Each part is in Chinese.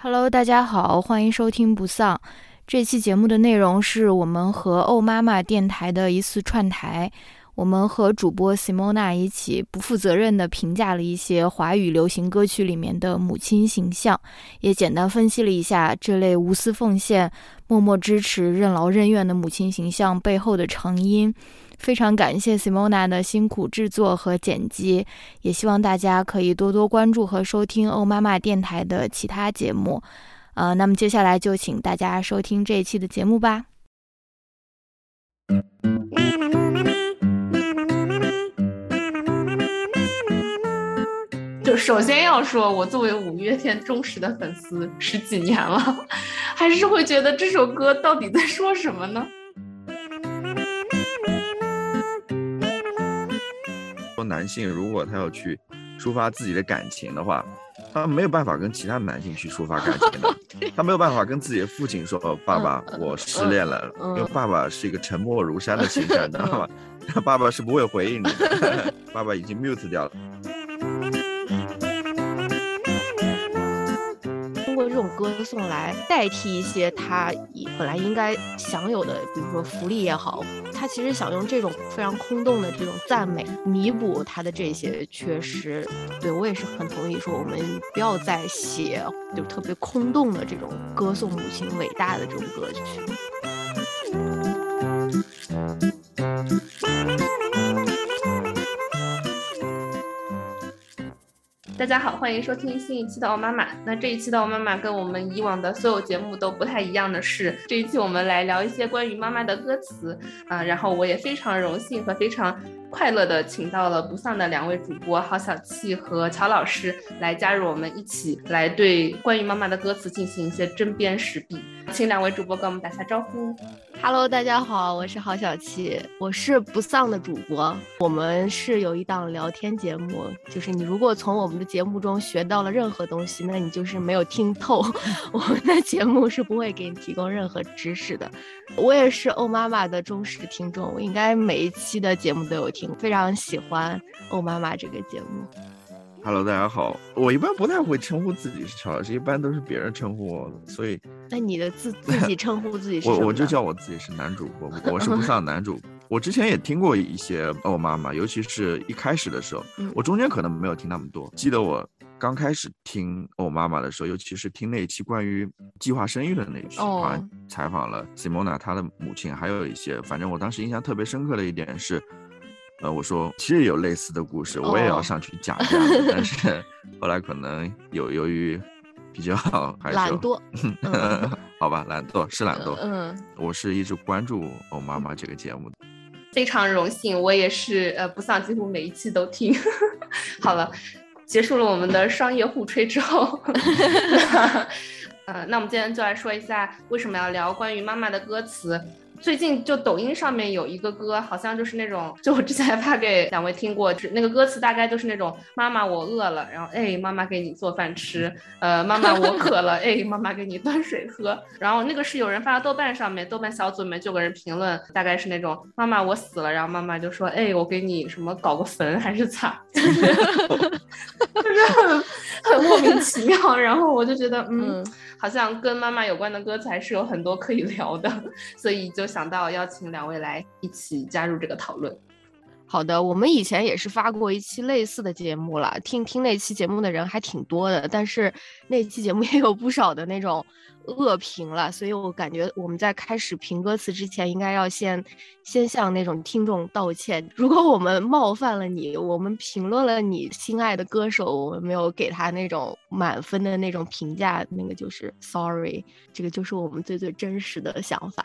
Hello，大家好，欢迎收听不丧。这期节目的内容是我们和欧妈妈电台的一次串台。我们和主播 Simona 一起不负责任地评价了一些华语流行歌曲里面的母亲形象，也简单分析了一下这类无私奉献、默默支持、任劳任怨的母亲形象背后的成因。非常感谢 Simona 的辛苦制作和剪辑，也希望大家可以多多关注和收听欧妈妈电台的其他节目。呃，那么接下来就请大家收听这一期的节目吧。就首先要说，我作为五月天忠实的粉丝十几年了，还是会觉得这首歌到底在说什么呢？说男性如果他要去抒发自己的感情的话。他没有办法跟其他男性去抒发感情的，他没有办法跟自己的父亲说：“爸爸，我失恋了。”因为爸爸是一个沉默如山的形象，你知道吗？爸爸是不会回应你的，爸爸已经 mute 掉了。这种歌颂来代替一些他本来应该享有的，比如说福利也好，他其实想用这种非常空洞的这种赞美弥补他的这些缺失。对我也是很同意，说我们不要再写就特别空洞的这种歌颂母亲伟大的这种歌曲。大家好，欢迎收听新一期的《奥妈妈》。那这一期的《奥妈妈》跟我们以往的所有节目都不太一样的是，这一期我们来聊一些关于妈妈的歌词啊。然后我也非常荣幸和非常快乐的请到了不丧的两位主播郝小气和乔老师来加入我们一起来对关于妈妈的歌词进行一些针砭时弊。请两位主播跟我们打下招呼。Hello，大家好，我是郝小七，我是不丧的主播。我们是有一档聊天节目，就是你如果从我们的节目中学到了任何东西，那你就是没有听透。我们的节目是不会给你提供任何知识的。我也是欧妈妈的忠实听众，我应该每一期的节目都有听，非常喜欢欧妈妈这个节目。Hello，大家好。我一般不太会称呼自己是乔老师，一般都是别人称呼我的。所以，那你的自自己称呼自己是？我我就叫我自己是男主播，我是不上男主。我之前也听过一些哦妈妈，尤其是一开始的时候，我中间可能没有听那么多。记得我刚开始听我妈妈的时候，尤其是听那一期关于计划生育的那一期，啊，采访了 Simona 她的母亲，还有一些，反正我当时印象特别深刻的一点是。呃，我说其实有类似的故事，我也要上去讲一讲，但是后来可能有由于比较还是懒惰，好吧，懒惰是懒惰。嗯，我是一直关注欧妈妈这个节目的，非常荣幸，我也是呃不丧，几乎每一期都听。好了，结束了我们的商业互吹之后，呃，那我们今天就来说一下为什么要聊关于妈妈的歌词。最近就抖音上面有一个歌，好像就是那种，就我之前还发给两位听过，那个歌词大概就是那种妈妈我饿了，然后哎妈妈给你做饭吃，呃妈妈我渴了，哎妈妈给你端水喝，然后那个是有人发到豆瓣上面，豆瓣小组里面就有个人评论，大概是那种妈妈我死了，然后妈妈就说哎我给你什么搞个坟还是咋，就是很很莫名其妙，然后我就觉得嗯。好像跟妈妈有关的歌词还是有很多可以聊的，所以就想到邀请两位来一起加入这个讨论。好的，我们以前也是发过一期类似的节目了，听听那期节目的人还挺多的，但是那期节目也有不少的那种。恶评了，所以我感觉我们在开始评歌词之前，应该要先 先向那种听众道歉。如果我们冒犯了你，我们评论了你心爱的歌手，我们没有给他那种满分的那种评价，那个就是 sorry，这个就是我们最最真实的想法。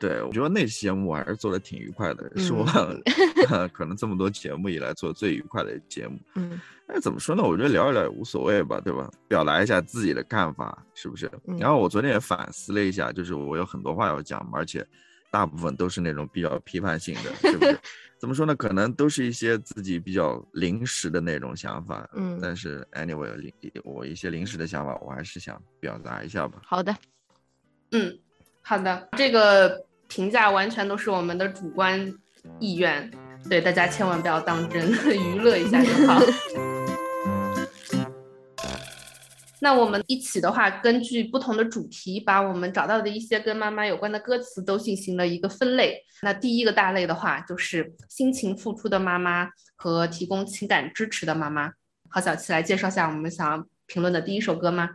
对，我觉得那期节目我还是做的挺愉快的，是我 可能这么多节目以来做最愉快的节目。嗯。那怎么说呢？我觉得聊一聊也无所谓吧，对吧？表达一下自己的看法，是不是？然后我昨天也反思了一下，就是我有很多话要讲，而且大部分都是那种比较批判性的，是不是？怎么说呢？可能都是一些自己比较临时的那种想法。嗯。但是 anyway，我一些临时的想法，我还是想表达一下吧。好的。嗯，好的。这个评价完全都是我们的主观意愿，对大家千万不要当真，娱乐一下就好。那我们一起的话，根据不同的主题，把我们找到的一些跟妈妈有关的歌词都进行了一个分类。那第一个大类的话，就是辛勤付出的妈妈和提供情感支持的妈妈。好，小七来介绍一下我们想要评论的第一首歌吗？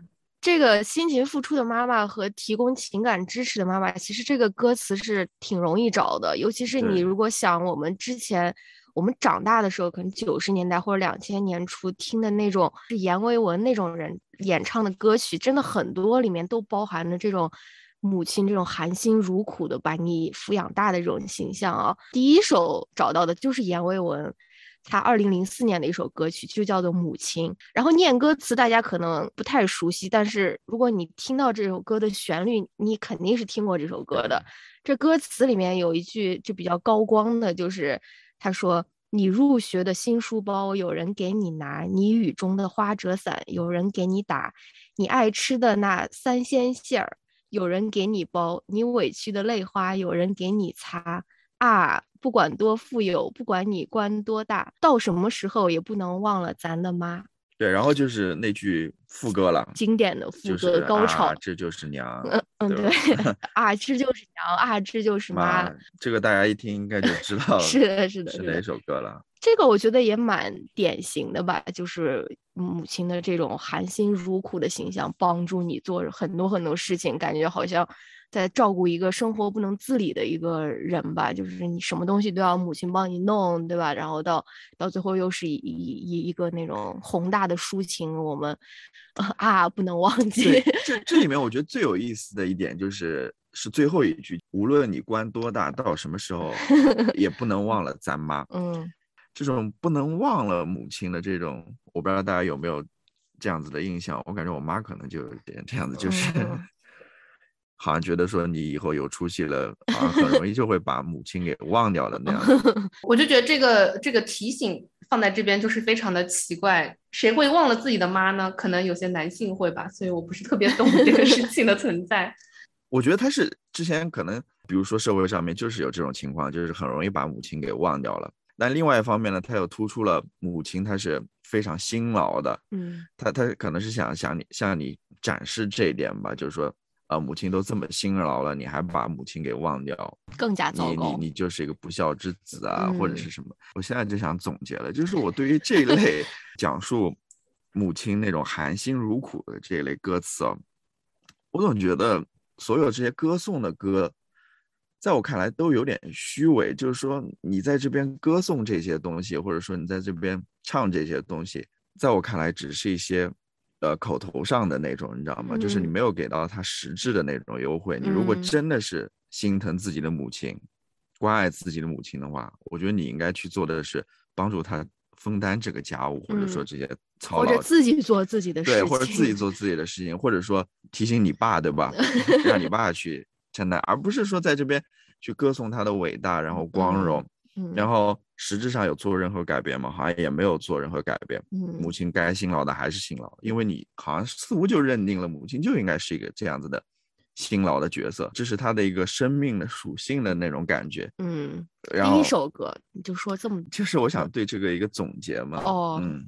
这个辛勤付出的妈妈和提供情感支持的妈妈，其实这个歌词是挺容易找的，尤其是你如果想我们之前。我们长大的时候，可能九十年代或者两千年初听的那种是阎维文那种人演唱的歌曲，真的很多里面都包含着这种母亲这种含辛茹苦的把你抚养大的这种形象啊。第一首找到的就是阎维文，他二零零四年的一首歌曲就叫做《母亲》，然后念歌词大家可能不太熟悉，但是如果你听到这首歌的旋律，你肯定是听过这首歌的。这歌词里面有一句就比较高光的，就是。他说：“你入学的新书包有人给你拿，你雨中的花折伞有人给你打，你爱吃的那三鲜馅儿有人给你包，你委屈的泪花有人给你擦。啊，不管多富有，不管你官多大，到什么时候也不能忘了咱的妈。”对，然后就是那句副歌了，经典的副歌高潮，这就是娘，嗯嗯对，啊这就是娘啊这就是妈，这个大家一听应该就知道 了是的是的是哪首歌了。这个我觉得也蛮典型的吧，就是母亲的这种含辛茹苦的形象，帮助你做很多很多事情，感觉好像。在照顾一个生活不能自理的一个人吧，就是你什么东西都要母亲帮你弄，对吧？然后到到最后又是一一一个那种宏大的抒情，我们 啊不能忘记。这这里面我 觉得最有意思的一点就是是最后一句，无论你官多大，到什么时候 也不能忘了咱妈。嗯，这种不能忘了母亲的这种，我不知道大家有没有这样子的印象，我感觉我妈可能就有点这样子，就是。好像觉得说你以后有出息了，好像很容易就会把母亲给忘掉了那样。我就觉得这个这个提醒放在这边就是非常的奇怪，谁会忘了自己的妈呢？可能有些男性会吧，所以我不是特别懂这个事情的存在。我觉得他是之前可能，比如说社会上面就是有这种情况，就是很容易把母亲给忘掉了。但另外一方面呢，他又突出了母亲，她是非常辛劳的。嗯，他他可能是想向你向你展示这一点吧，就是说。啊，母亲都这么辛劳了，你还把母亲给忘掉，更加糟糕。你你就是一个不孝之子啊，或者是什么？我现在就想总结了，就是我对于这一类 讲述母亲那种含辛茹苦的这一类歌词啊，我总觉得所有这些歌颂的歌，在我看来都有点虚伪。就是说，你在这边歌颂这些东西，或者说你在这边唱这些东西，在我看来只是一些。呃，口头上的那种，你知道吗？就是你没有给到他实质的那种优惠。你如果真的是心疼自己的母亲，关爱自己的母亲的话，我觉得你应该去做的是帮助他分担这个家务，或者说这些操劳，或者自己做自己的事情，对，或者自己做自己的事情，或者说提醒你爸，对吧？让你 爸去承担，而不是说在这边去歌颂他的伟大，然后光荣。然后实质上有做任何改变吗？好像也没有做任何改变。母亲该辛劳的还是辛劳，因为你好像似乎就认定了母亲就应该是一个这样子的辛劳的角色，这是她的一个生命的属性的那种感觉。嗯，第一首歌你就说这么，就是我想对这个一个总结嘛。哦，嗯，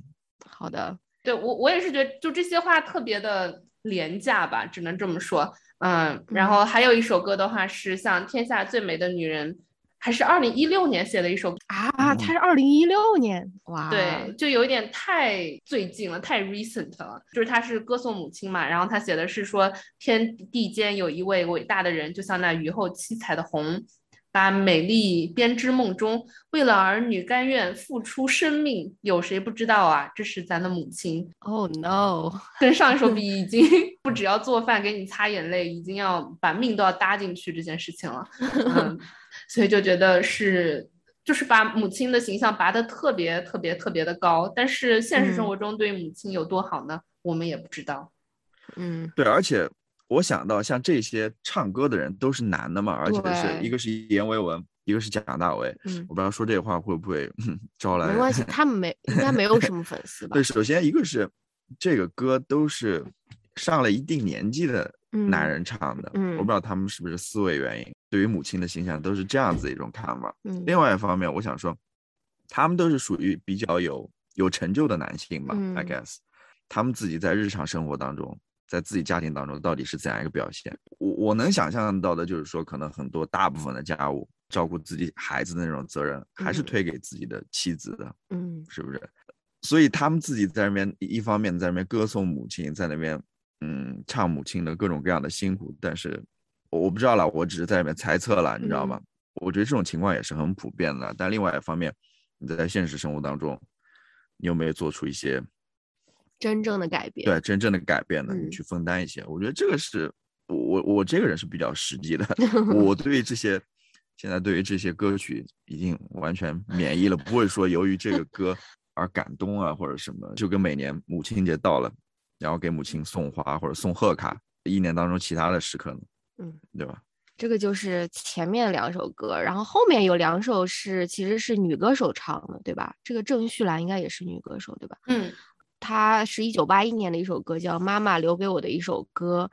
好的，对我我也是觉得就这些话特别的廉价吧，只能这么说。嗯，然后还有一首歌的话是像《天下最美的女人》。还是二零一六年写的一首啊，他是二零一六年哇，对，就有一点太最近了，太 recent 了。就是他是歌颂母亲嘛，然后他写的是说天地间有一位伟大的人，就像那雨后七彩的虹，把美丽编织梦中，为了儿女甘愿付出生命，有谁不知道啊？这是咱的母亲。Oh no，跟上一首比，已经不只要做饭给你擦眼泪，已经要把命都要搭进去这件事情了。嗯。所以就觉得是，就是把母亲的形象拔得特别特别特别的高，但是现实生活中对母亲有多好呢？我们也不知道。嗯，对，而且我想到像这些唱歌的人都是男的嘛，而且是一个是阎维文，一个是蒋大为。嗯，我不知道说这话会不会 招来？没关系，他们没 应该没有什么粉丝吧？对，首先一个是这个歌都是上了一定年纪的。男人唱的，我不知道他们是不是思维原因，对于母亲的形象都是这样子一种看法。另外一方面，我想说，他们都是属于比较有有成就的男性吧，I guess。他们自己在日常生活当中，在自己家庭当中到底是怎样一个表现。我我能想象到的就是说，可能很多大部分的家务，照顾自己孩子的那种责任，还是推给自己的妻子的，嗯，是不是？所以他们自己在那边一方面在那边歌颂母亲，在那边嗯唱母亲的各种各样的辛苦，但是我不知道了，我只是在里面猜测了，你知道吗？我觉得这种情况也是很普遍的。但另外一方面，你在现实生活当中，你有没有做出一些真正的改变？对，真正的改变呢？你去分担一些。我觉得这个是我我这个人是比较实际的。我对于这些现在对于这些歌曲已经完全免疫了，不会说由于这个歌。而感动啊，或者什么，就跟每年母亲节到了，然后给母亲送花或者送贺卡，一年当中其他的时刻呢，嗯，对吧？这个就是前面两首歌，然后后面有两首是其实是女歌手唱的，对吧？这个郑绪岚应该也是女歌手，对吧？嗯，她是一九八一年的一首歌，叫《妈妈留给我的一首歌》。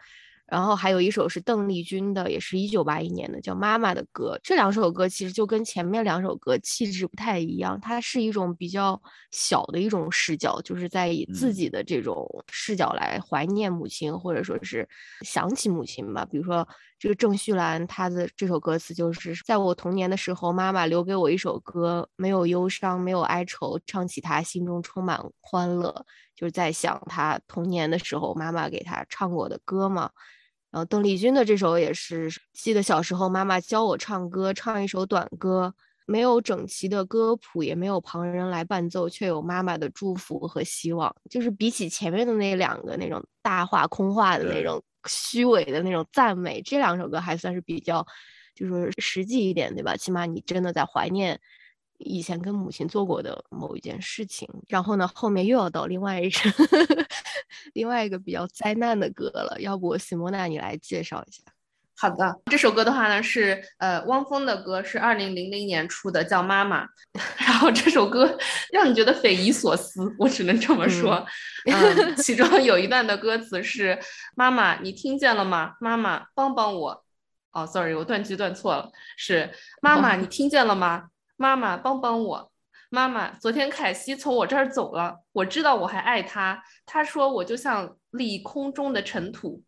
然后还有一首是邓丽君的，也是一九八一年的，叫《妈妈的歌》。这两首歌其实就跟前面两首歌气质不太一样，它是一种比较小的一种视角，就是在以自己的这种视角来怀念母亲，或者说是想起母亲吧。比如说这个郑绪岚，她的这首歌词就是在我童年的时候，妈妈留给我一首歌，没有忧伤，没有哀愁，唱起它心中充满欢乐，就是在想她童年的时候妈妈给她唱过的歌嘛。然后邓丽君的这首也是，记得小时候妈妈教我唱歌，唱一首短歌，没有整齐的歌谱，也没有旁人来伴奏，却有妈妈的祝福和希望。就是比起前面的那两个那种大话空话的那种虚伪的那种赞美，这两首歌还算是比较，就是实际一点，对吧？起码你真的在怀念。以前跟母亲做过的某一件事情，然后呢，后面又要到另外一首 另外一个比较灾难的歌了。要不，西莫娜你来介绍一下？好的，这首歌的话呢是呃汪峰的歌，是二零零零年出的，叫《妈妈》。然后这首歌让你觉得匪夷所思，我只能这么说。嗯，其中有一段的歌词是：“妈妈，你听见了吗？妈妈，帮帮我。”哦，sorry，我断句断错了，是“妈妈，你听见了吗？”妈妈，帮帮我！妈妈，昨天凯西从我这儿走了，我知道我还爱他。他说我就像立空中的尘土。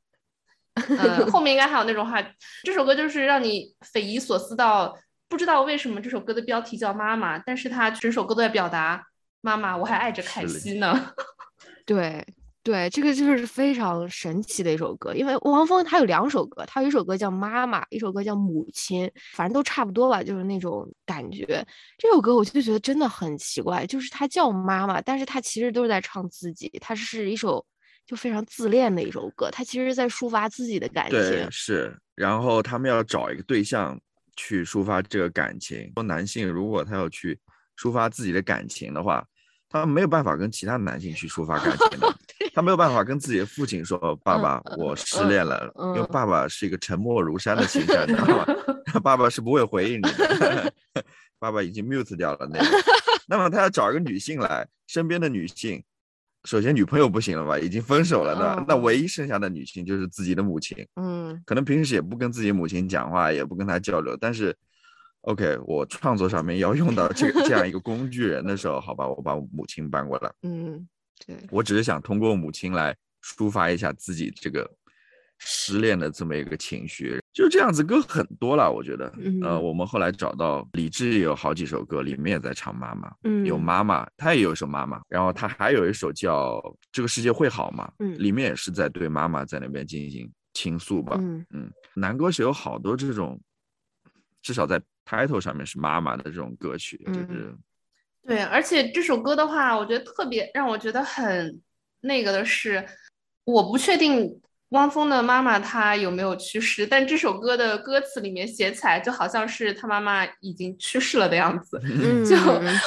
嗯，后面应该还有那种话。这首歌就是让你匪夷所思到不知道为什么这首歌的标题叫妈妈，但是它整首歌都在表达妈妈，我还爱着凯西呢。对。对，这个就是非常神奇的一首歌，因为汪峰他有两首歌，他有一首歌叫《妈妈》，一首歌叫《母亲》，反正都差不多吧，就是那种感觉。这首歌我就觉得真的很奇怪，就是他叫妈妈，但是他其实都是在唱自己，他是一首就非常自恋的一首歌，他其实是在抒发自己的感情。对，是。然后他们要找一个对象去抒发这个感情。说男性如果他要去抒发自己的感情的话。他没有办法跟其他男性去抒发感情的，他没有办法跟自己的父亲说：“爸爸，我失恋了。”因为爸爸是一个沉默如山的形象，知道吗？爸爸是不会回应你的，爸爸已经 mute 掉了那个。那么他要找一个女性来，身边的女性，首先女朋友不行了吧？已经分手了的，那唯一剩下的女性就是自己的母亲。嗯，可能平时也不跟自己母亲讲话，也不跟她交流，但是。OK，我创作上面要用到这这样一个工具人的时候，好吧，我把母亲搬过来。嗯，对，我只是想通过母亲来抒发一下自己这个失恋的这么一个情绪，就这样子歌很多了，我觉得。呃，我们后来找到李志有好几首歌，里面也在唱妈妈，有妈妈，他也有一首妈妈，然后他还有一首叫《这个世界会好吗》，里面也是在对妈妈在那边进行倾诉吧。嗯嗯，男歌手有好多这种，至少在。Title 上面是妈妈的这种歌曲，就是对，而且这首歌的话，我觉得特别让我觉得很那个的是，我不确定汪峰的妈妈她有没有去世，但这首歌的歌词里面写起来就好像是他妈妈已经去世了的样子，就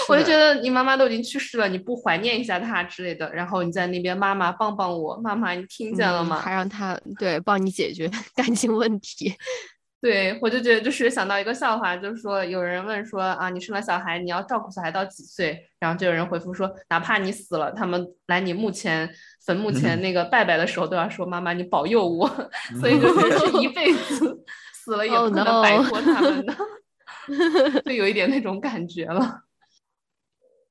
我就觉得你妈妈都已经去世了，你不怀念一下她之类的，然后你在那边妈妈帮帮我，妈妈你听见了吗？还让他对帮你解决 感情问题。对，我就觉得就是想到一个笑话，就是说有人问说啊，你生了小孩，你要照顾小孩到几岁？然后就有人回复说，哪怕你死了，他们来你墓前坟墓前那个拜拜的时候，都要说 妈妈你保佑我，所以就是一辈子 死了也不可能摆脱他们的，就有一点那种感觉了。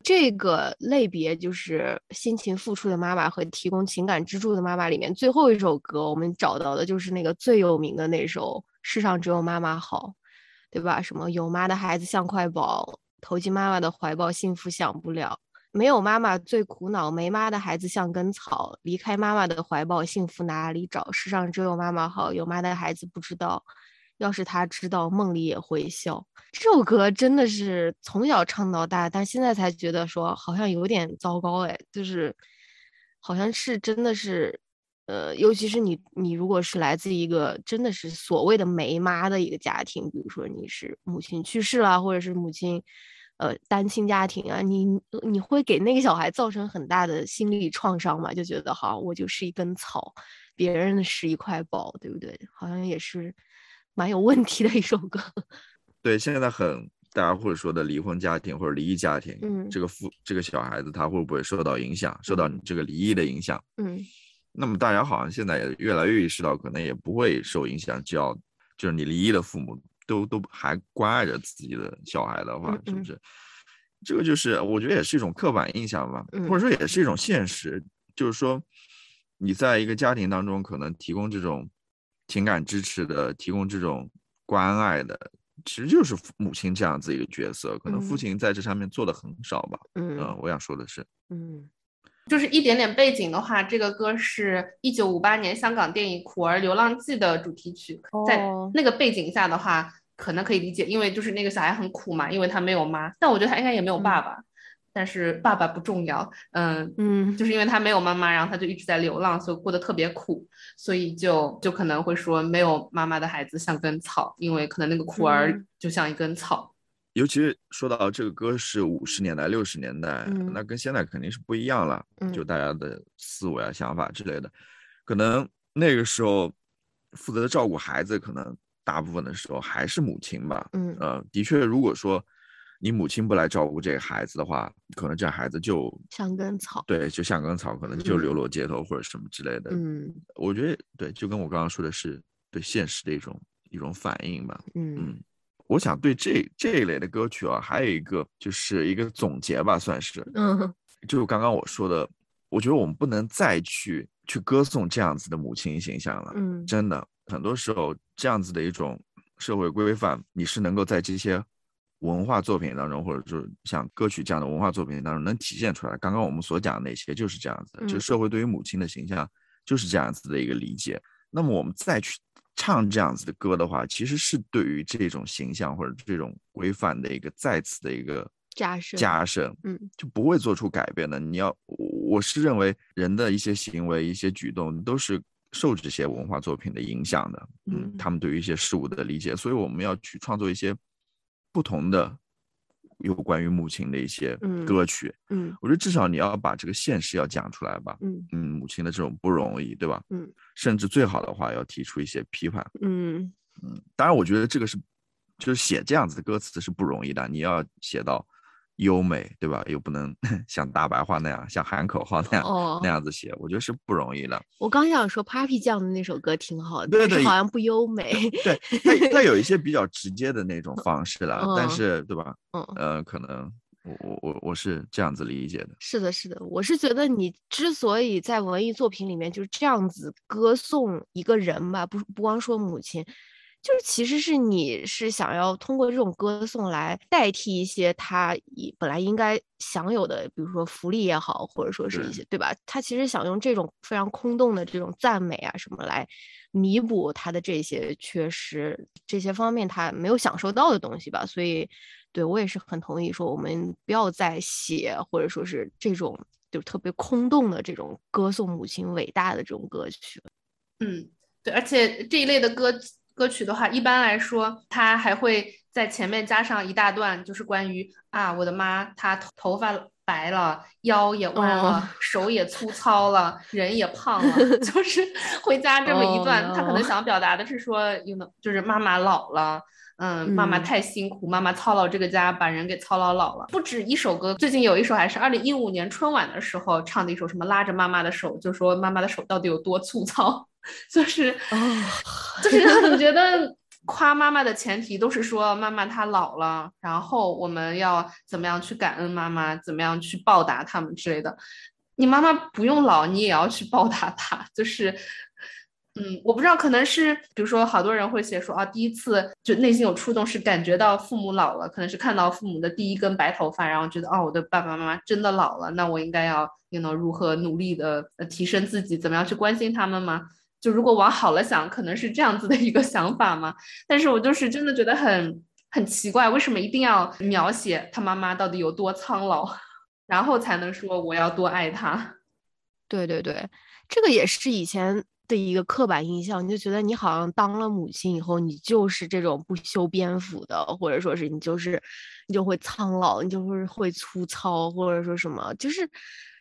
这个类别就是辛勤付出的妈妈和提供情感支柱的妈妈里面，最后一首歌我们找到的就是那个最有名的那首《世上只有妈妈好》，对吧？什么有妈的孩子像块宝，投进妈妈的怀抱，幸福享不了。没有妈妈最苦恼，没妈的孩子像根草，离开妈妈的怀抱，幸福哪里找？世上只有妈妈好，有妈的孩子不知道。要是他知道，梦里也会笑。这首歌真的是从小唱到大，但现在才觉得说好像有点糟糕哎，就是好像是真的是，呃，尤其是你你如果是来自一个真的是所谓的没妈的一个家庭，比如说你是母亲去世了，或者是母亲呃单亲家庭啊，你你会给那个小孩造成很大的心理创伤嘛？就觉得好，我就是一根草，别人是一块宝，对不对？好像也是。蛮有问题的一首歌，对，现在很大家或者说的离婚家庭或者离异家庭，嗯，这个父这个小孩子他会不会受到影响，受到你这个离异的影响？嗯，那么大家好像现在也越来越意识到，可能也不会受影响，只要就是你离异的父母都都还关爱着自己的小孩的话，是不是？这个就是我觉得也是一种刻板印象吧，或者说也是一种现实，就是说你在一个家庭当中可能提供这种。情感支持的，提供这种关爱的，其实就是母亲这样子一个角色。可能父亲在这上面做的很少吧。嗯，我想说的是，嗯，就是一点点背景的话，这个歌是一九五八年香港电影《苦儿流浪记》的主题曲。在那个背景下的话，可能可以理解，因为就是那个小孩很苦嘛，因为他没有妈。但我觉得他应该也没有爸爸。但是爸爸不重要，嗯嗯，就是因为他没有妈妈，然后他就一直在流浪，所以过得特别苦，所以就就可能会说没有妈妈的孩子像根草，因为可能那个苦儿就像一根草。尤其是说到这个歌是五十年代、六十年代，那跟现在肯定是不一样了，就大家的思维啊、想法之类的，可能那个时候负责照顾孩子，可能大部分的时候还是母亲吧，嗯。呃，的确，如果说。你母亲不来照顾这个孩子的话，可能这孩子就像根草，对，就像根草，可能就流落街头或者什么之类的。嗯，我觉得对，就跟我刚刚说的是对现实的一种一种反应吧。嗯。嗯，我想对这这一类的歌曲啊，还有一个就是一个总结吧，算是，嗯，就刚刚我说的，我觉得我们不能再去去歌颂这样子的母亲形象了。嗯，真的，很多时候这样子的一种社会规范，你是能够在这些。文化作品当中，或者就是像歌曲这样的文化作品当中，能体现出来。刚刚我们所讲的那些就是这样子，就社会对于母亲的形象就是这样子的一个理解。那么我们再去唱这样子的歌的话，其实是对于这种形象或者这种规范的一个再次的一个加深，加深，嗯，就不会做出改变的。你要，我是认为人的一些行为、一些举动都是受这些文化作品的影响的，嗯，他们对于一些事物的理解，所以我们要去创作一些。不同的有关于母亲的一些歌曲，嗯，我觉得至少你要把这个现实要讲出来吧，嗯嗯，母亲的这种不容易，对吧？嗯，甚至最好的话要提出一些批判，嗯嗯，当然我觉得这个是就是写这样子的歌词是不容易的，你要写到。优美，对吧？又不能 像大白话那样，像喊口号那样那样子写，我觉得是不容易的。我刚想说，Papi 酱的那首歌挺好的，对对，好像不优美。对，它它有一些比较直接的那种方式了，但是，对吧？嗯呃，可能我我我我是这样子理解的。是的，是的，我是觉得你之所以在文艺作品里面就是这样子歌颂一个人吧，不不光说母亲。就是其实是你是想要通过这种歌颂来代替一些他以本来应该享有的，比如说福利也好，或者说是一些对吧？他其实想用这种非常空洞的这种赞美啊什么来弥补他的这些缺失，这些方面他没有享受到的东西吧。所以，对我也是很同意说，我们不要再写或者说是这种就特别空洞的这种歌颂母亲伟大的这种歌曲。嗯，对，而且这一类的歌。歌曲的话，一般来说，它还会在前面加上一大段，就是关于啊，我的妈，她头发白了，腰也弯了，手也粗糙了，人也胖了，就是会加这么一段。他可能想表达的是说，有能就是妈妈老了，嗯，妈妈太辛苦，妈妈操劳这个家，把人给操劳老了。不止一首歌，最近有一首还是二零一五年春晚的时候唱的一首，什么拉着妈妈的手，就说妈妈的手到底有多粗糙。就是，就是让你觉得 夸妈妈的前提都是说妈妈她老了，然后我们要怎么样去感恩妈妈，怎么样去报答他们之类的。你妈妈不用老，你也要去报答她，就是。嗯，我不知道，可能是比如说，好多人会写说啊，第一次就内心有触动，是感觉到父母老了，可能是看到父母的第一根白头发，然后觉得哦，我的爸爸妈妈真的老了，那我应该要，you know，如何努力的呃提升自己，怎么样去关心他们吗？就如果往好了想，可能是这样子的一个想法嘛。但是我就是真的觉得很很奇怪，为什么一定要描写他妈妈到底有多苍老，然后才能说我要多爱他？对对对，这个也是以前。的一个刻板印象，你就觉得你好像当了母亲以后，你就是这种不修边幅的，或者说是你就是你就会苍老，你就会会粗糙，或者说什么，就是。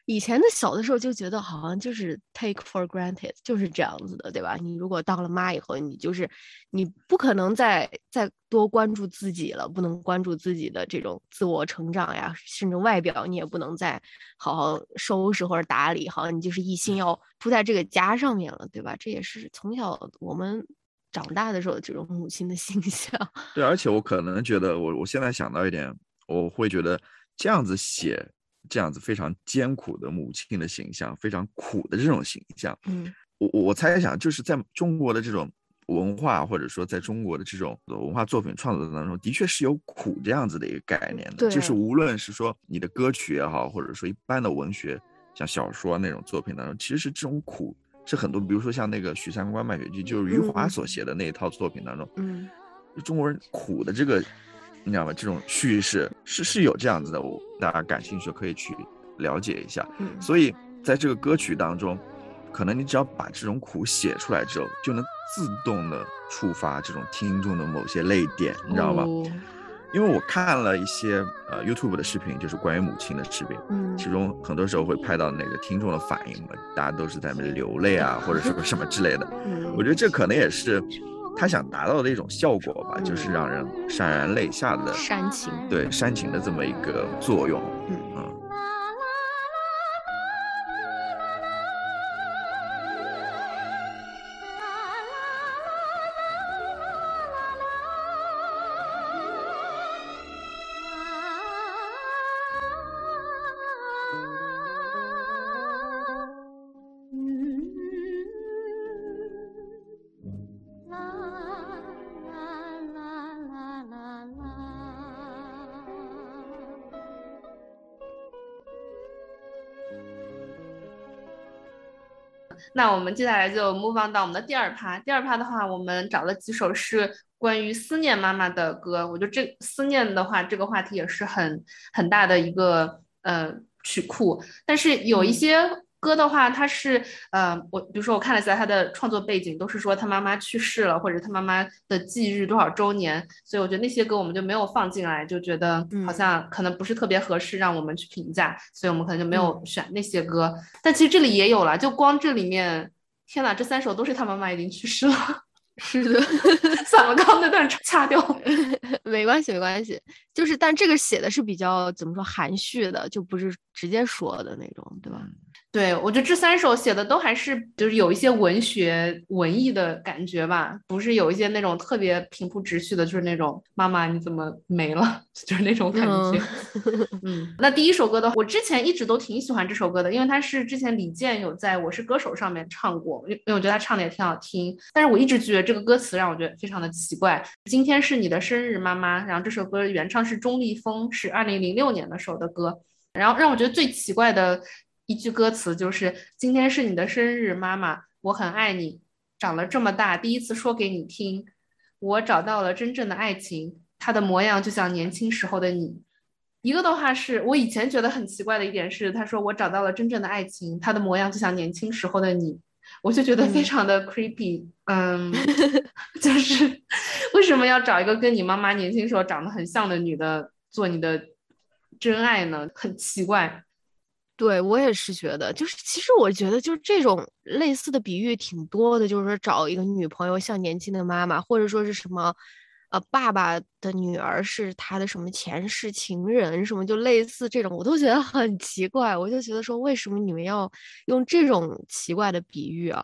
以前的小的时候就觉得好像就是 take for granted 就是这样子的，对吧？你如果当了妈以后，你就是你不可能再再多关注自己了，不能关注自己的这种自我成长呀，甚至外表你也不能再好好收拾或者打理，好像你就是一心要扑在这个家上面了，对吧？这也是从小我们长大的时候这种母亲的形象。对，而且我可能觉得，我我现在想到一点，我会觉得这样子写。这样子非常艰苦的母亲的形象，非常苦的这种形象，嗯，我我猜想，就是在中国的这种文化，或者说在中国的这种文化作品创作当中，的确是有苦这样子的一个概念的。就是无论是说你的歌曲也好，或者说一般的文学，像小说那种作品当中，其实是这种苦是很多。比如说像那个《许三观卖血记》，就是余华所写的那一套作品当中，嗯，中国人苦的这个。你知道吗？这种叙事是是有这样子的，我大家感兴趣可以去了解一下。嗯，所以在这个歌曲当中，可能你只要把这种苦写出来之后，就能自动的触发这种听众的某些泪点，你知道吗？因为我看了一些呃 YouTube 的视频，就是关于母亲的视频，嗯，其中很多时候会拍到那个听众的反应嘛，大家都是在那流泪啊，或者什么什么之类的。嗯，我觉得这可能也是。他想达到的一种效果吧，就是让人潸然泪下的煽情，对煽情的这么一个作用，嗯。那我们接下来就 move on 到我们的第二趴。第二趴的话，我们找了几首是关于思念妈妈的歌。我觉得这思念的话，这个话题也是很很大的一个呃曲库。但是有一些。歌的话，他是呃，我比如说我看了一下他的创作背景，都是说他妈妈去世了，或者他妈妈的忌日多少周年，所以我觉得那些歌我们就没有放进来，就觉得好像可能不是特别合适让我们去评价，所以我们可能就没有选那些歌。但其实这里也有了，就光这里面，天哪，这三首都是他妈妈已经去世了。是的，算了，刚刚那段掐掉，没关系，没关系。就是，但这个写的是比较怎么说含蓄的，就不是直接说的那种，对吧？对，我觉得这三首写的都还是就是有一些文学文艺的感觉吧，不是有一些那种特别平铺直叙的，就是那种妈妈你怎么没了，就是那种感觉。嗯，那第一首歌的话，我之前一直都挺喜欢这首歌的，因为它是之前李健有在我是歌手上面唱过，因为我觉得他唱的也挺好听。但是我一直觉得这个歌词让我觉得非常的奇怪。今天是你的生日，妈妈。然后这首歌原唱是钟立风，是二零零六年的时候的歌。然后让我觉得最奇怪的。一句歌词就是：“今天是你的生日，妈妈，我很爱你。长了这么大，第一次说给你听，我找到了真正的爱情，它的模样就像年轻时候的你。”一个的话是我以前觉得很奇怪的一点是，他说我找到了真正的爱情，它的模样就像年轻时候的你，我就觉得非常的 creepy。嗯，就是为什么要找一个跟你妈妈年轻时候长得很像的女的做你的真爱呢？很奇怪。对我也是觉得，就是其实我觉得就是这种类似的比喻挺多的，就是说找一个女朋友像年轻的妈妈，或者说是什么，呃，爸爸的女儿是他的什么前世情人什么，就类似这种，我都觉得很奇怪。我就觉得说，为什么你们要用这种奇怪的比喻啊？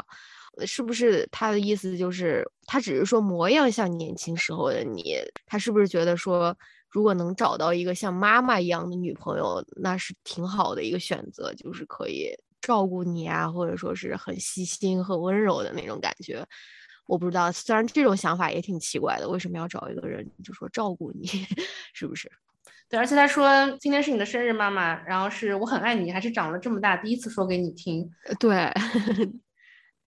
是不是他的意思就是他只是说模样像年轻时候的你？他是不是觉得说，如果能找到一个像妈妈一样的女朋友，那是挺好的一个选择，就是可以照顾你啊，或者说是很细心、很温柔的那种感觉。我不知道，虽然这种想法也挺奇怪的，为什么要找一个人就说照顾你，是不是？对，而且他说今天是你的生日，妈妈，然后是我很爱你，还是长了这么大第一次说给你听。对，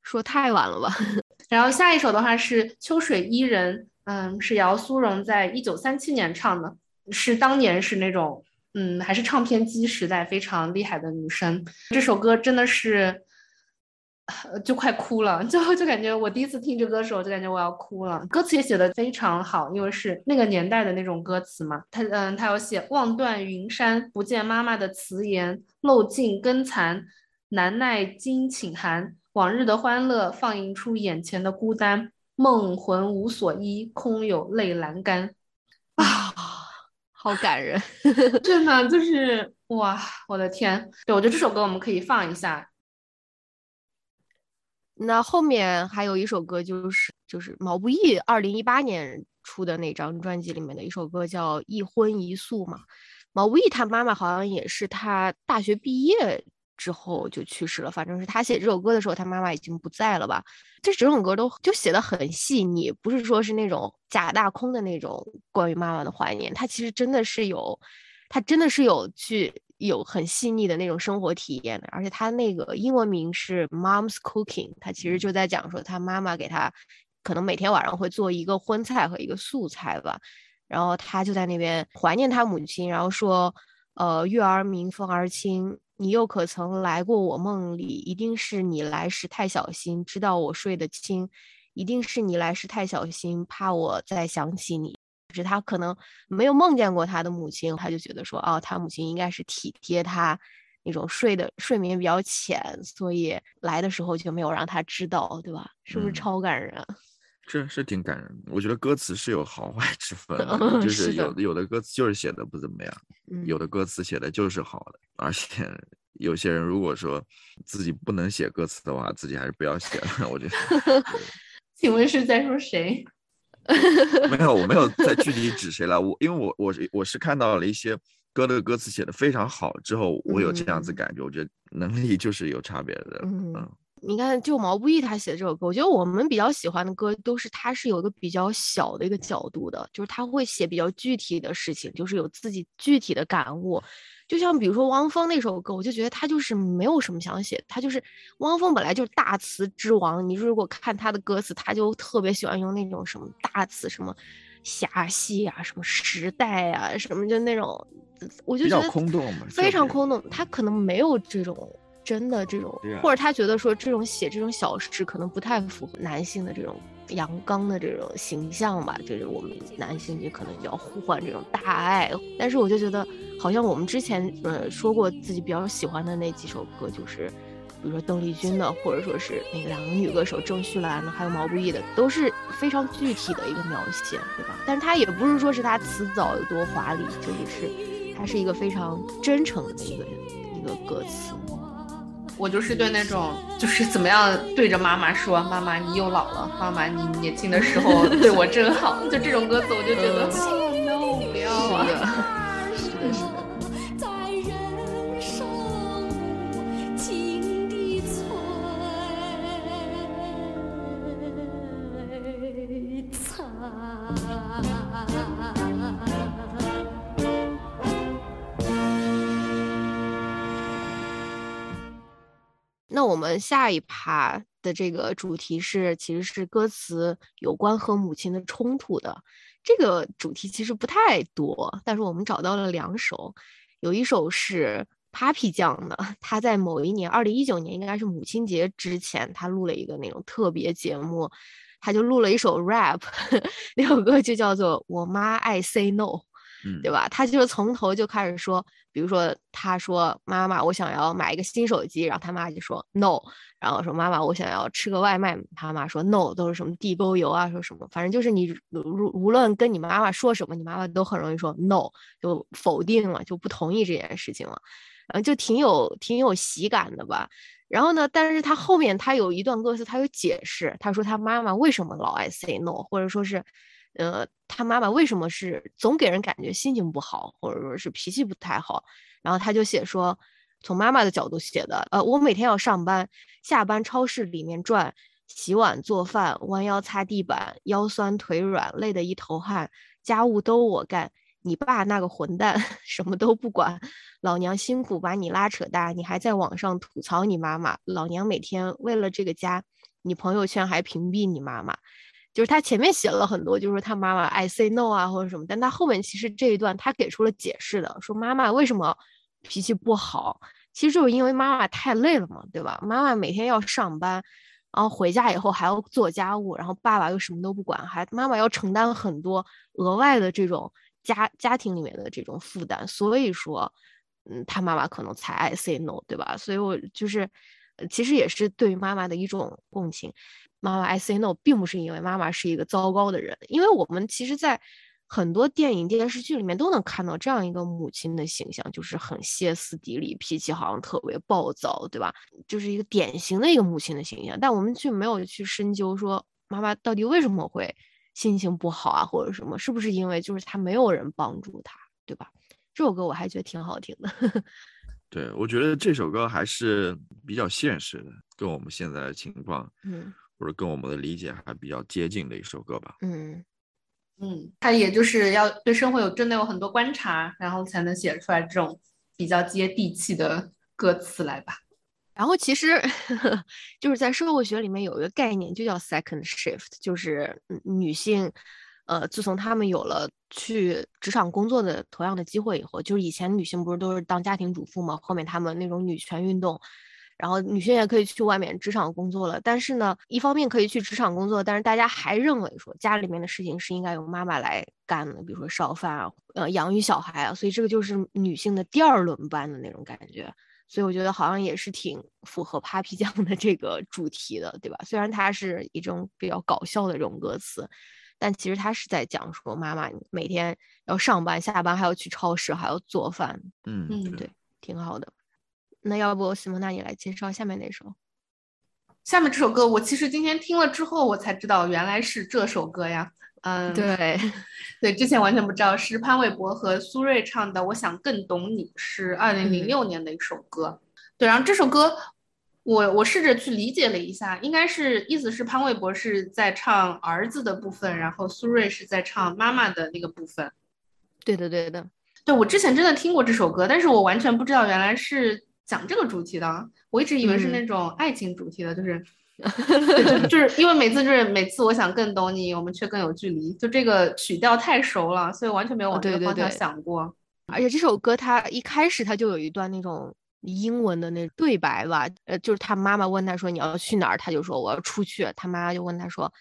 说太晚了吧？然后下一首的话是《秋水伊人》，嗯，是姚苏蓉在一九三七年唱的，是当年是那种嗯还是唱片机时代非常厉害的女生。这首歌真的是。就快哭了，就就感觉我第一次听这歌的时候，就感觉我要哭了。歌词也写的非常好，因为是那个年代的那种歌词嘛。他嗯，他有写望断云山，不见妈妈的慈言，漏尽根残，难耐今寝寒。往日的欢乐放映出眼前的孤单，梦魂无所依，空有泪阑干。啊，好感人，真的就是哇，我的天！对我觉得这首歌我们可以放一下。那后面还有一首歌，就是就是毛不易二零一八年出的那张专辑里面的一首歌，叫《一荤一素》嘛。毛不易他妈妈好像也是他大学毕业之后就去世了，反正是他写这首歌的时候，他妈妈已经不在了吧。这整首歌都就写的很细腻，不是说是那种假大空的那种关于妈妈的怀念，他其实真的是有，他真的是有去。有很细腻的那种生活体验的，而且他那个英文名是 Mom's Cooking，他其实就在讲说他妈妈给他可能每天晚上会做一个荤菜和一个素菜吧，然后他就在那边怀念他母亲，然后说，呃，月儿明，风儿轻，你又可曾来过我梦里？一定是你来时太小心，知道我睡得轻，一定是你来时太小心，怕我再想起你。是他可能没有梦见过他的母亲，他就觉得说，哦，他母亲应该是体贴他那种睡的睡眠比较浅，所以来的时候就没有让他知道，对吧？是不是超感人？这是挺感人。我觉得歌词是有好坏 之分，的，就是有的有的歌词就是写的不怎么样，有的歌词写的就是好的。而且有些人如果说自己不能写歌词的话，自己还是不要写了。我觉得。请问是在说谁？没有，我没有在具体指谁了。我因为我我是我是看到了一些歌的歌词写的非常好之后，我有这样子感觉。我觉得能力就是有差别的。嗯，你看，就毛不易他写的这首歌，我觉得我们比较喜欢的歌都是他是有一个比较小的一个角度的，就是他会写比较具体的事情，就是有自己具体的感悟。就像比如说汪峰那首歌，我就觉得他就是没有什么想写，他就是汪峰本来就是大词之王。你如果看他的歌词，他就特别喜欢用那种什么大词，什么侠戏啊，什么时代啊，什么就那种，我就觉得空洞，非常空洞。他可能没有这种真的这种，或者他觉得说这种写这种小事可能不太符合男性的这种。阳刚的这种形象吧，就是我们男性就可能要呼唤这种大爱。但是我就觉得，好像我们之前呃说过自己比较喜欢的那几首歌，就是比如说邓丽君的，或者说是那两个女歌手郑绪岚的，还有毛不易的，都是非常具体的一个描写，对吧？但是它也不是说是他词藻有多华丽，就是它是一个非常真诚的一个一个歌词。我就是对那种，就是怎么样对着妈妈说：“妈妈，你又老了。妈妈，你年轻的时候 对我真好。”就这种歌词，我就觉得，no，不要啊！是的，是的。那我们下一趴的这个主题是，其实是歌词有关和母亲的冲突的。这个主题其实不太多，但是我们找到了两首，有一首是 Papi 酱的，他在某一年，二零一九年应该是母亲节之前，他录了一个那种特别节目，他就录了一首 rap，那首歌就叫做《我妈爱 say no》。对吧？他就是从头就开始说，比如说，他说：“妈妈，我想要买一个新手机。”然后他妈就说：“no。”然后说：“妈妈，我想要吃个外卖。”他妈说：“no。”都是什么地沟油啊，说什么，反正就是你无无论跟你妈妈说什么，你妈妈都很容易说 no，就否定了，就不同意这件事情了。然后就挺有挺有喜感的吧。然后呢，但是他后面他有一段歌词，他有解释，他说他妈妈为什么老爱 say no，或者说是，呃，他妈妈为什么是总给人感觉心情不好，或者说是脾气不太好。然后他就写说，从妈妈的角度写的，呃，我每天要上班，下班超市里面转，洗碗做饭，弯腰擦地板，腰酸腿软，累得一头汗，家务都我干。你爸那个混蛋 什么都不管，老娘辛苦把你拉扯大，你还在网上吐槽你妈妈。老娘每天为了这个家，你朋友圈还屏蔽你妈妈。就是他前面写了很多，就是他妈妈爱 say no 啊或者什么，但他后面其实这一段他给出了解释的，说妈妈为什么脾气不好，其实就是因为妈妈太累了嘛，对吧？妈妈每天要上班，然后回家以后还要做家务，然后爸爸又什么都不管，还妈妈要承担很多额外的这种。家家庭里面的这种负担，所以说，嗯，他妈妈可能才爱 say no，对吧？所以我就是，其实也是对于妈妈的一种共情。妈妈 I say no，并不是因为妈妈是一个糟糕的人，因为我们其实，在很多电影电视剧里面都能看到这样一个母亲的形象，就是很歇斯底里，脾气好像特别暴躁，对吧？就是一个典型的一个母亲的形象。但我们却没有去深究说，妈妈到底为什么会。心情不好啊，或者什么，是不是因为就是她没有人帮助她，对吧？这首歌我还觉得挺好听的。对，我觉得这首歌还是比较现实的，跟我们现在的情况，嗯，或者跟我们的理解还比较接近的一首歌吧。嗯嗯，他也就是要对生活有真的有很多观察，然后才能写出来这种比较接地气的歌词来吧。然后其实 就是在社会学里面有一个概念，就叫 second shift，就是女性，呃，自从她们有了去职场工作的同样的机会以后，就是以前女性不是都是当家庭主妇嘛，后面她们那种女权运动，然后女性也可以去外面职场工作了。但是呢，一方面可以去职场工作，但是大家还认为说家里面的事情是应该由妈妈来干的，比如说烧饭啊，呃，养育小孩啊，所以这个就是女性的第二轮班的那种感觉。所以我觉得好像也是挺符合 Papi 酱的这个主题的，对吧？虽然它是一种比较搞笑的这种歌词，但其实它是在讲说妈妈每天要上班、下班，还要去超市，还要做饭。嗯嗯，对，挺好的。那要不西蒙娜你来介绍下面那首？下面这首歌我其实今天听了之后，我才知道原来是这首歌呀。嗯，对，对，之前完全不知道是潘玮柏和苏芮唱的。我想更懂你是二零零六年的一首歌，对，然后这首歌我我试着去理解了一下，应该是意思是潘玮柏是在唱儿子的部分，然后苏芮是在唱妈妈的那个部分。对的，对的，对我之前真的听过这首歌，但是我完全不知道原来是讲这个主题的，我一直以为是那种爱情主题的，就是。就就是因为每次就是每次我想更懂你，我们却更有距离。就这个曲调太熟了，所以完全没有往这个方向想过。而且这首歌它一开始它就有一段那种英文的那对白吧，呃，就是他妈妈问他说你要去哪儿，他就说我要出去。他妈妈就问他说，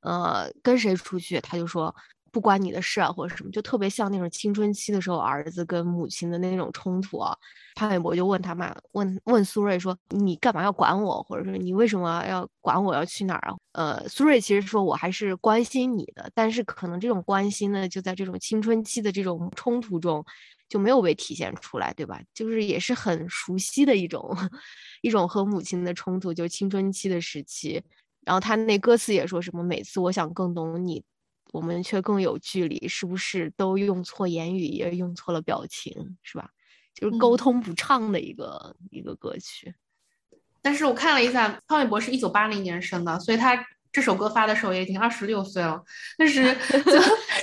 呃，跟谁出去？他就说。不关你的事啊，或者什么，就特别像那种青春期的时候儿子跟母亲的那种冲突啊。潘玮柏就问他妈，问问苏芮说：“你干嘛要管我？或者说你为什么要管我要去哪儿啊？”呃，苏芮其实说我还是关心你的，但是可能这种关心呢，就在这种青春期的这种冲突中就没有被体现出来，对吧？就是也是很熟悉的一种 一种和母亲的冲突，就是青春期的时期。然后他那歌词也说什么：“每次我想更懂你。”我们却更有距离，是不是都用错言语，也用错了表情，是吧？就是沟通不畅的一个一个歌曲。但是我看了一下，潘玮柏是一九八零年生的，所以他这首歌发的时候也已经二十六岁了。但是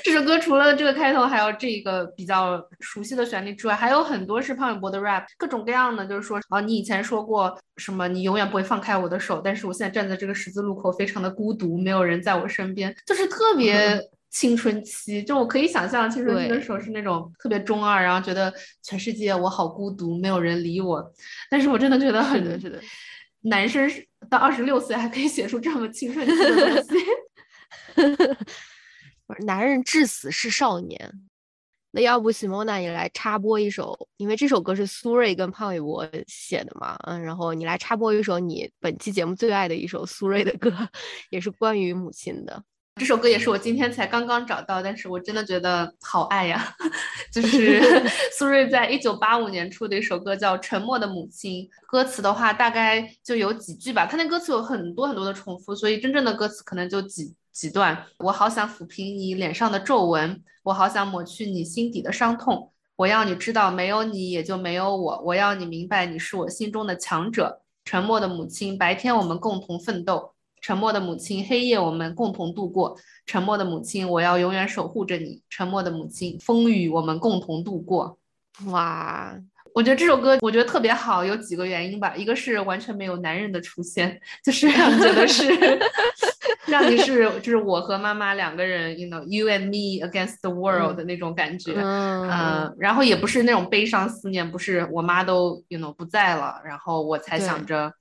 这首歌除了这个开头，还有这个比较熟悉的旋律之外，还有很多是潘玮柏的 rap，各种各样的，就是说啊，你以前说过什么，你永远不会放开我的手，但是我现在站在这个十字路口，非常的孤独，没有人在我身边，就是特别 青春期，就我可以想象青春期的时候是那种特别中二，然后觉得全世界我好孤独，没有人理我，但是我真的觉得很是的。男生到二十六岁还可以写出这么青春期的东西，不是男人至死是少年。那要不 Simona 你来插播一首，因为这首歌是苏芮跟潘玮柏写的嘛，嗯，然后你来插播一首你本期节目最爱的一首苏芮的歌，也是关于母亲的。这首歌也是我今天才刚刚找到，但是我真的觉得好爱呀！就是 苏芮在一九八五年出的一首歌，叫《沉默的母亲》。歌词的话，大概就有几句吧。他那歌词有很多很多的重复，所以真正的歌词可能就几几段。我好想抚平你脸上的皱纹，我好想抹去你心底的伤痛。我要你知道，没有你也就没有我。我要你明白，你是我心中的强者。沉默的母亲，白天我们共同奋斗。沉默的母亲，黑夜我们共同度过。沉默的母亲，我要永远守护着你。沉默的母亲，风雨我们共同度过。哇，我觉得这首歌我觉得特别好，有几个原因吧。一个是完全没有男人的出现，就是 让你觉得是，让你是就是我和妈妈两个人，you know，you and me against the world 的那种感觉。嗯，然后也不是那种悲伤思念，不是我妈都 you know 不在了，然后我才想着。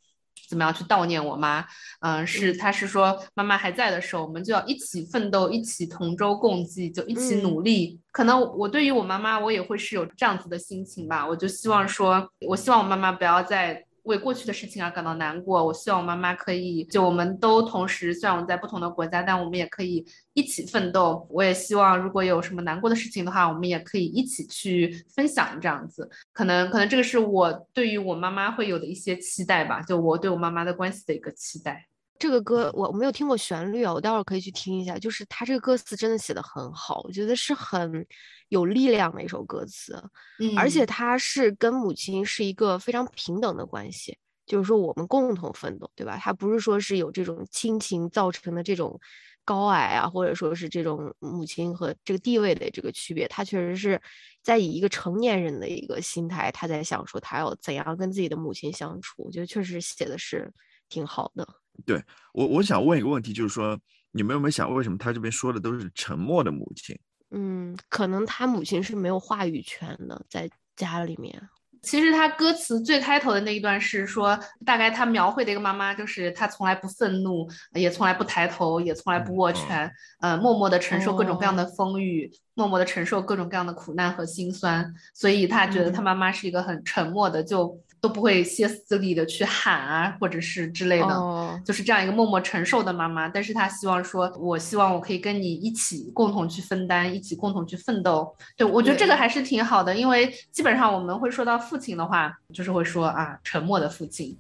怎么样去悼念我妈？嗯，是，他是说妈妈还在的时候，我们就要一起奋斗，一起同舟共济，就一起努力。可能我对于我妈妈，我也会是有这样子的心情吧。我就希望说，我希望我妈妈不要再。为过去的事情而感到难过，我希望我妈妈可以，就我们都同时，虽然我们在不同的国家，但我们也可以一起奋斗。我也希望，如果有什么难过的事情的话，我们也可以一起去分享，这样子。可能，可能这个是我对于我妈妈会有的一些期待吧，就我对我妈妈的关系的一个期待。这个歌我没有听过旋律啊，我待会儿可以去听一下。就是他这个歌词真的写的很好，我觉得是很有力量的一首歌词。嗯，而且他是跟母亲是一个非常平等的关系，就是说我们共同奋斗，对吧？他不是说是有这种亲情造成的这种高矮啊，或者说是这种母亲和这个地位的这个区别。他确实是在以一个成年人的一个心态，他在想说他要怎样跟自己的母亲相处。我觉得确实写的是挺好的。对我，我想问一个问题，就是说，你们有没有想，为什么他这边说的都是沉默的母亲？嗯，可能他母亲是没有话语权的，在家里面。其实他歌词最开头的那一段是说，大概他描绘的一个妈妈，就是她从来不愤怒，也从来不抬头，也从来不握拳，呃，默默的承受各种各样的风雨，默默的承受各种各样的苦难和心酸，所以他觉得他妈妈是一个很沉默的，就。都不会歇斯底里的去喊啊，或者是之类的，就是这样一个默默承受的妈妈。但是她希望说，我希望我可以跟你一起共同去分担，一起共同去奋斗。对我觉得这个还是挺好的，因为基本上我们会说到父亲的话，就是会说啊，沉默的父亲。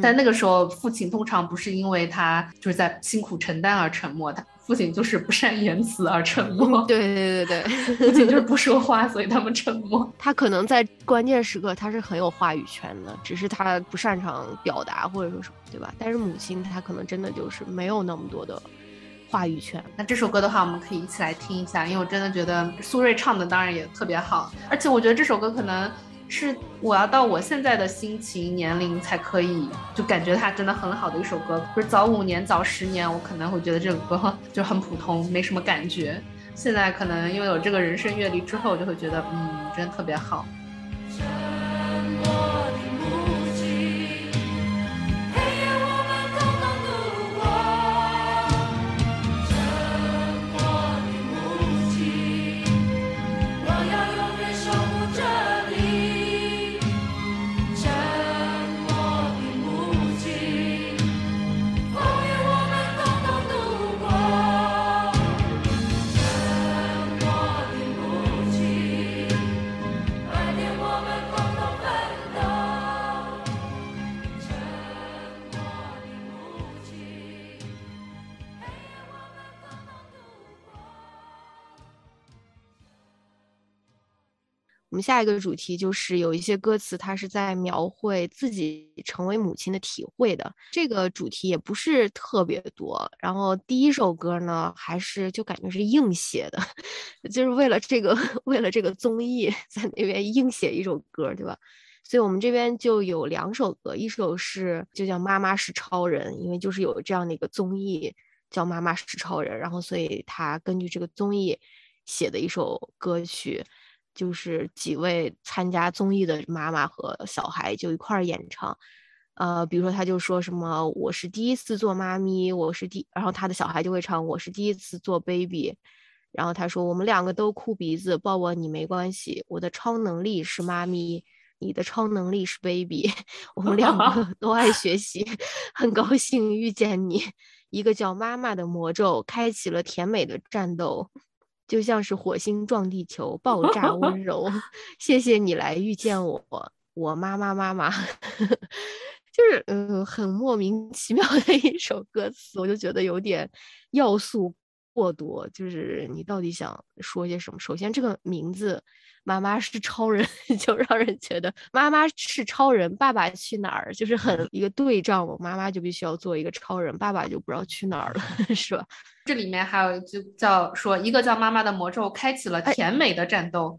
但那个时候，父亲通常不是因为他就是在辛苦承担而沉默，他父亲就是不善言辞而沉默。对对对对，父亲就是不说话，所以他们沉默。他可能在关键时刻他是很有话语权的，只是他不擅长表达或者说什么，对吧？但是母亲她可能真的就是没有那么多的话语权。那这首歌的话，我们可以一起来听一下，因为我真的觉得苏芮唱的当然也特别好，而且我觉得这首歌可能。是我要到我现在的心情年龄才可以，就感觉它真的很好的一首歌。不是早五年早十年，我可能会觉得这首歌 就很普通，没什么感觉。现在可能拥有这个人生阅历之后，就会觉得，嗯，真的特别好。们下一个主题就是有一些歌词，它是在描绘自己成为母亲的体会的。这个主题也不是特别多。然后第一首歌呢，还是就感觉是硬写的，就是为了这个，为了这个综艺，在那边硬写一首歌，对吧？所以我们这边就有两首歌，一首是就叫《妈妈是超人》，因为就是有这样的一个综艺叫《妈妈是超人》，然后所以他根据这个综艺写的一首歌曲。就是几位参加综艺的妈妈和小孩就一块儿演唱，呃，比如说他就说什么我是第一次做妈咪，我是第，然后他的小孩就会唱我是第一次做 baby，然后他说我们两个都哭鼻子，抱抱你没关系，我的超能力是妈咪，你的超能力是 baby，我们两个 都爱学习，很高兴遇见你，一个叫妈妈的魔咒开启了甜美的战斗，就像是火星撞地球，爆炸温 柔。谢谢你来遇见我，我妈妈妈妈，就是嗯，很莫名其妙的一首歌词，我就觉得有点要素过多。就是你到底想说些什么？首先，这个名字。妈妈是超人，就让人觉得妈妈是超人。爸爸去哪儿，就是很 一个对仗。我妈妈就必须要做一个超人，爸爸就不知道去哪儿了，是吧？这里面还有一句叫说，一个叫妈妈的魔咒开启了甜美的战斗。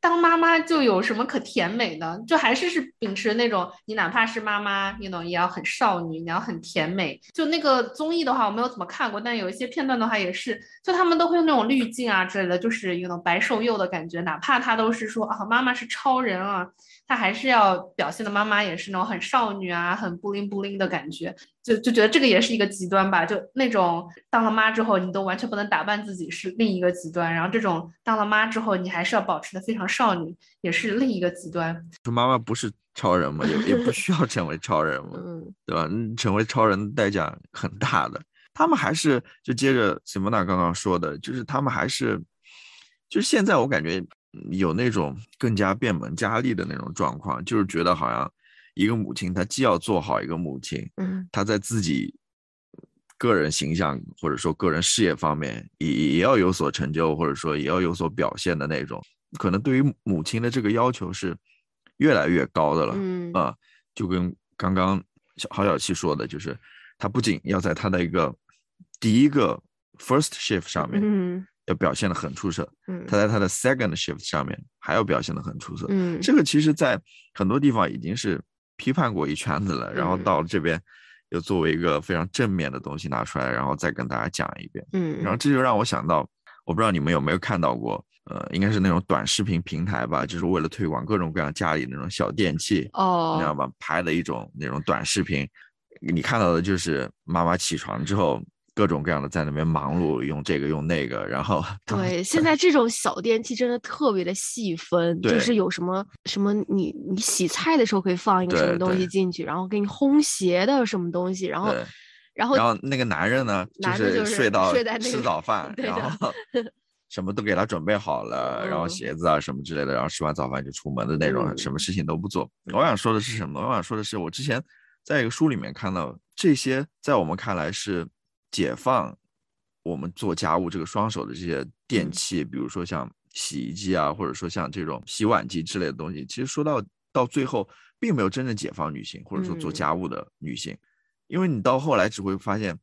当妈妈就有什么可甜美的？就还是是秉持那种，你哪怕是妈妈，你懂也要很少女，你要很甜美。就那个综艺的话，我没有怎么看过，但有一些片段的话也是，就他们都会用那种滤镜啊之类的，就是有种白瘦幼的感觉。哪怕他都是说啊，妈妈是超人啊。她还是要表现的妈妈也是那种很少女啊，很布灵布灵的感觉，就就觉得这个也是一个极端吧，就那种当了妈之后你都完全不能打扮自己是另一个极端，然后这种当了妈之后你还是要保持的非常少女，也是另一个极端。说妈妈不是超人嘛，也也不需要成为超人嘛，对吧？成为超人代价很大的。他们还是就接着 Simona 刚刚说的，就是他们还是，就是现在我感觉。有那种更加变本加厉的那种状况，就是觉得好像一个母亲，她既要做好一个母亲，嗯，她在自己个人形象或者说个人事业方面也也要有所成就，或者说也要有所表现的那种，可能对于母亲的这个要求是越来越高的了，嗯。啊，就跟刚刚小郝小七说的，就是她不仅要在她的一个第一个 first shift 上面，嗯。要表现的很出色，嗯，他在他的 second shift 上面还要表现的很出色，嗯，这个其实在很多地方已经是批判过一圈子了，然后到这边又作为一个非常正面的东西拿出来，然后再跟大家讲一遍，嗯，然后这就让我想到，我不知道你们有没有看到过，呃，应该是那种短视频平台吧，就是为了推广各种各样家里那种小电器，哦，你知道吧，拍的一种那种短视频，你看到的就是妈妈起床之后。各种各样的在那边忙碌，用这个用那个，然后对，现在这种小电器真的特别的细分，就是有什么什么，你你洗菜的时候可以放一个什么东西进去，然后给你烘鞋的什么东西，然后然后然后那个男人呢，就是睡到 睡在吃早饭，然后 什么都给他准备好了，然后鞋子啊什么之类的，然后吃完早饭就出门的那种，什么事情都不做。我想说的是什么？我想说的是，我之前在一个书里面看到这些，在我们看来是。解放我们做家务这个双手的这些电器，比如说像洗衣机啊，或者说像这种洗碗机之类的东西，其实说到到最后，并没有真正解放女性，或者说做家务的女性，因为你到后来只会发现，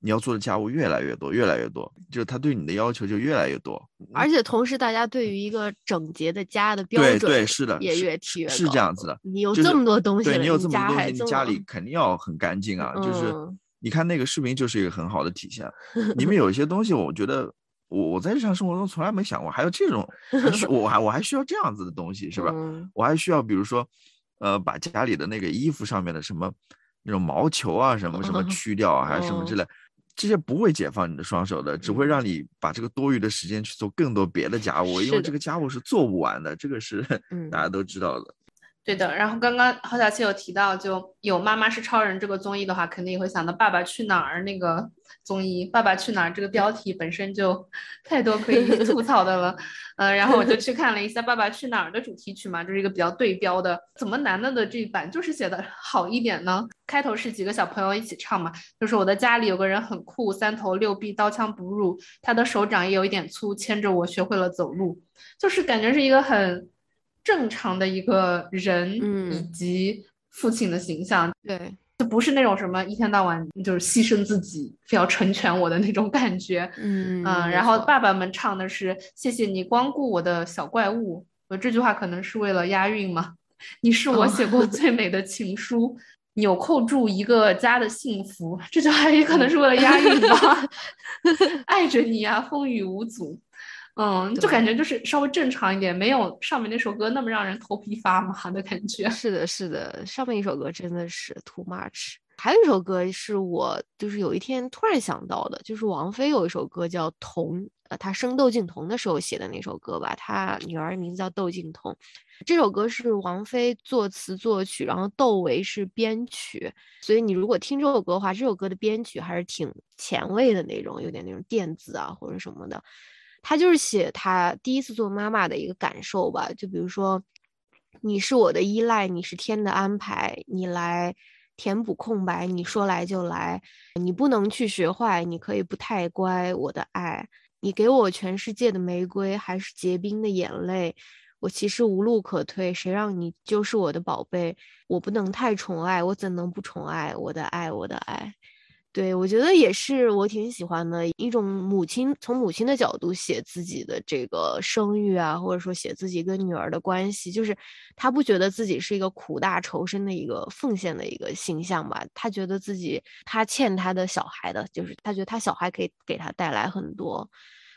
你要做的家务越来越多，越来越多，就是他对你的要求就越来越多，而且同时大家对于一个整洁的家的标准，对对是的，也越提越高，是这样子的。你有这么多东西，对你有这么多东西，你家里肯定要很干净啊，就是。你看那个视频就是一个很好的体现。里面有一些东西，我觉得我我在日常生活中从来没想过，还有这种，我还我还需要这样子的东西，是吧？我还需要，比如说，呃，把家里的那个衣服上面的什么那种毛球啊，什么什么去掉啊，还是什么之类，这些不会解放你的双手的，只会让你把这个多余的时间去做更多别的家务，因为这个家务是做不完的，这个是 大家都知道的。对的，然后刚刚郝小七有提到，就有《妈妈是超人》这个综艺的话，肯定也会想到《爸爸去哪儿》那个综艺。《爸爸去哪儿》这个标题本身就 太多可以 吐槽的了，呃，然后我就去看了一下《爸爸去哪儿》的主题曲嘛，就是一个比较对标的。怎么男的的这一版就是写的好一点呢？开头是几个小朋友一起唱嘛，就是我的家里有个人很酷，三头六臂，刀枪不入，他的手掌也有一点粗，牵着我学会了走路，就是感觉是一个很。正常的一个人，以及父亲的形象，对，就不是那种什么一天到晚就是牺牲自己，非要成全我的那种感觉，嗯嗯。然后爸爸们唱的是“谢谢你光顾我的小怪物”，我，这句话可能是为了押韵嘛？你是我写过最美的情书，纽扣住一个家的幸福，这句话也可能是为了押韵吧？爱着你啊，风雨无阻。嗯，就感觉就是稍微正常一点，没有上面那首歌那么让人头皮发麻的感觉。是的，是的，上面一首歌真的是 too much。还有一首歌是我就是有一天突然想到的，就是王菲有一首歌叫《童》，呃，她生窦靖童的时候写的那首歌吧，她女儿名字叫窦靖童。这首歌是王菲作词作曲，然后窦唯是编曲，所以你如果听这首歌的话，这首歌的编曲还是挺前卫的那种，有点那种电子啊或者什么的。他就是写他第一次做妈妈的一个感受吧，就比如说，你是我的依赖，你是天的安排，你来填补空白，你说来就来，你不能去学坏，你可以不太乖，我的爱，你给我全世界的玫瑰，还是结冰的眼泪。我其实无路可退，谁让你就是我的宝贝？我不能太宠爱，我怎能不宠爱？我的爱，我的爱，对我觉得也是我挺喜欢的一种母亲，从母亲的角度写自己的这个生育啊，或者说写自己跟女儿的关系，就是他不觉得自己是一个苦大仇深的一个奉献的一个形象吧？他觉得自己他欠他的小孩的，就是他觉得他小孩可以给他带来很多，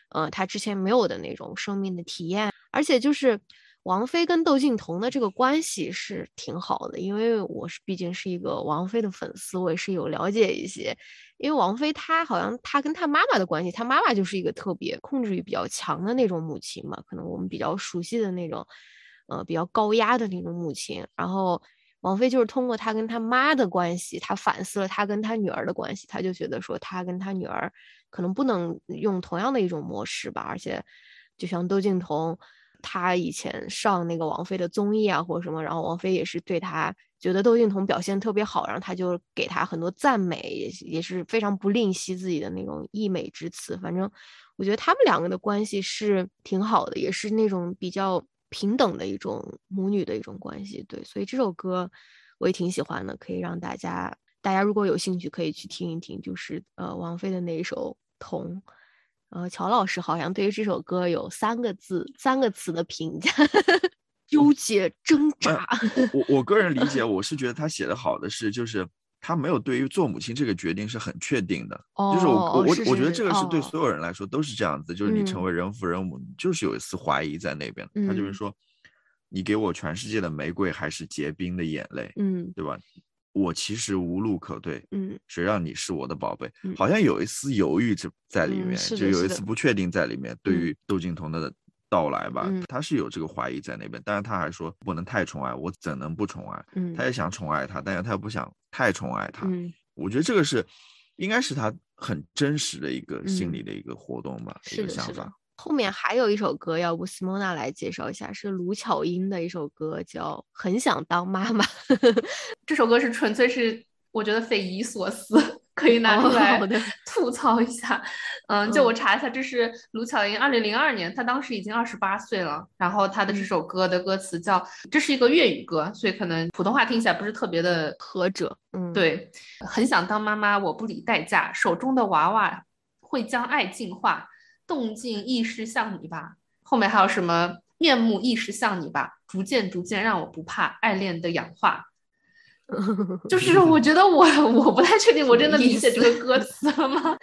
呃，他之前没有的那种生命的体验。而且就是王菲跟窦靖童的这个关系是挺好的，因为我是毕竟是一个王菲的粉丝，我也是有了解一些。因为王菲她好像她跟她妈妈的关系，她妈妈就是一个特别控制欲比较强的那种母亲嘛，可能我们比较熟悉的那种，呃，比较高压的那种母亲。然后王菲就是通过她跟她妈的关系，她反思了她跟她女儿的关系，她就觉得说她跟她女儿可能不能用同样的一种模式吧，而且就像窦靖童。他以前上那个王菲的综艺啊，或者什么，然后王菲也是对他觉得窦靖童表现特别好，然后他就给他很多赞美，也也是非常不吝惜自己的那种溢美之词。反正我觉得他们两个的关系是挺好的，也是那种比较平等的一种母女的一种关系。对，所以这首歌我也挺喜欢的，可以让大家大家如果有兴趣可以去听一听，就是呃王菲的那一首《童》。呃，乔老师好像对于这首歌有三个字、三个词的评价：纠结、挣扎。我我个人理解，我是觉得他写的好的是，就是他没有对于做母亲这个决定是很确定的。就是我我我我觉得这个是对所有人来说都是这样子，就是你成为人父人母，就是有一丝怀疑在那边。他就是说，你给我全世界的玫瑰，还是结冰的眼泪？嗯，对吧？我其实无路可退，嗯，谁让你是我的宝贝？好像有一丝犹豫在在里面，就有一丝不确定在里面。对于窦靖童的到来吧，他是有这个怀疑在那边，但是他还说不能太宠爱，我怎能不宠爱？嗯，他也想宠爱他，但是他又不想太宠爱他。嗯，我觉得这个是应该是他很真实的一个心理的一个活动吧，一个想法。后面还有一首歌，要不 Simona 来介绍一下，是卢巧音的一首歌，叫《很想当妈妈》。这首歌是纯粹是我觉得匪夷所思，可以拿出来 吐槽一下。嗯，就我查一下，这是卢巧音二零零二年，她当时已经二十八岁了。然后她的这首歌的歌词叫，这是一个粤语歌，所以可能普通话听起来不是特别的合辙。嗯，对，很想当妈妈，我不理代价，手中的娃娃会将爱净化。动静亦是像你吧，后面还有什么面目亦是像你吧，逐渐逐渐让我不怕爱恋的氧化。就是我觉得我我不太确定，我真的理解这个歌词了吗？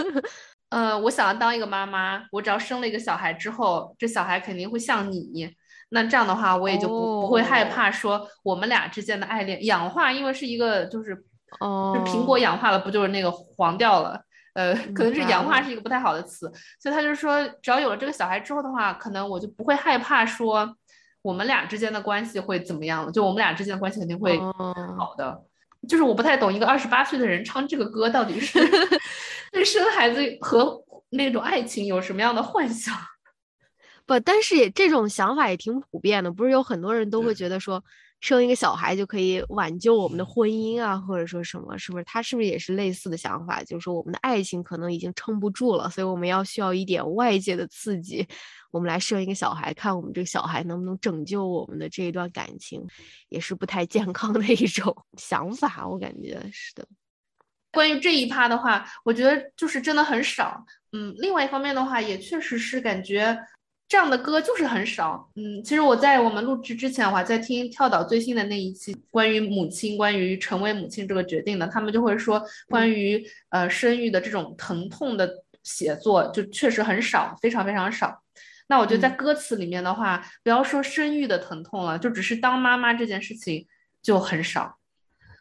呃，我想要当一个妈妈，我只要生了一个小孩之后，这小孩肯定会像你，那这样的话我也就不不会害怕说我们俩之间的爱恋氧化，因为是一个就是哦，苹果氧化了不就是那个黄掉了。呃，可能是氧化是一个不太好的词，所以他就说，只要有了这个小孩之后的话，可能我就不会害怕说我们俩之间的关系会怎么样了，就我们俩之间的关系肯定会好的。就是我不太懂一个二十八岁的人唱这个歌到底是 对生孩子和那种爱情有什么样的幻想？不，但是也这种想法也挺普遍的，不是有很多人都会觉得说。生一个小孩就可以挽救我们的婚姻啊，或者说什么，是不是？他是不是也是类似的想法？就是说我们的爱情可能已经撑不住了，所以我们要需要一点外界的刺激，我们来生一个小孩，看我们这个小孩能不能拯救我们的这一段感情，也是不太健康的一种 想法。我感觉是的。关于这一趴的话，我觉得就是真的很少。嗯，另外一方面的话，也确实是感觉。这样的歌就是很少，嗯，其实我在我们录制之前，我还在听跳岛最新的那一期关于母亲、关于成为母亲这个决定的，他们就会说关于呃生育的这种疼痛的写作就确实很少，非常非常少。那我觉得在歌词里面的话，不要说生育的疼痛了，就只是当妈妈这件事情就很少。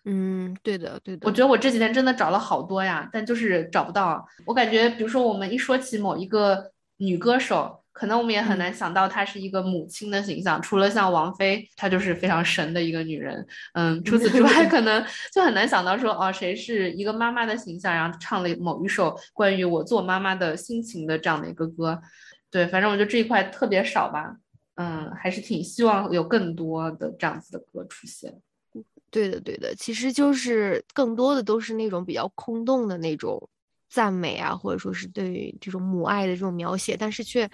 嗯，对的，对的。我觉得我这几天真的找了好多呀，但就是找不到。我感觉，比如说我们一说起某一个女歌手。可能我们也很难想到她是一个母亲的形象，除了像王菲，她就是非常神的一个女人。嗯，除此之外，可能就很难想到说，哦，谁是一个妈妈的形象，然后唱了某一首关于我做妈妈的心情的这样的一个歌。对，反正我觉得这一块特别少吧。嗯，还是挺希望有更多的这样子的歌出现。对的，对的，其实就是更多的都是那种比较空洞的那种赞美啊，或者说是对于这种母爱的这种描写，但是却。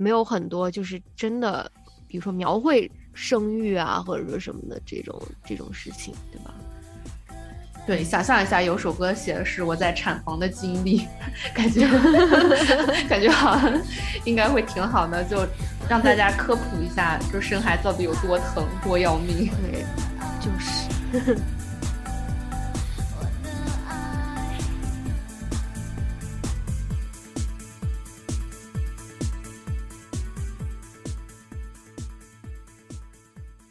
没有很多，就是真的，比如说描绘生育啊，或者说什么的这种这种事情，对吧？对，想象一下，有首歌写的是我在产房的经历，感觉 感觉好像应该会挺好的，就让大家科普一下，就生孩子到底有多疼，多要命。对，就是。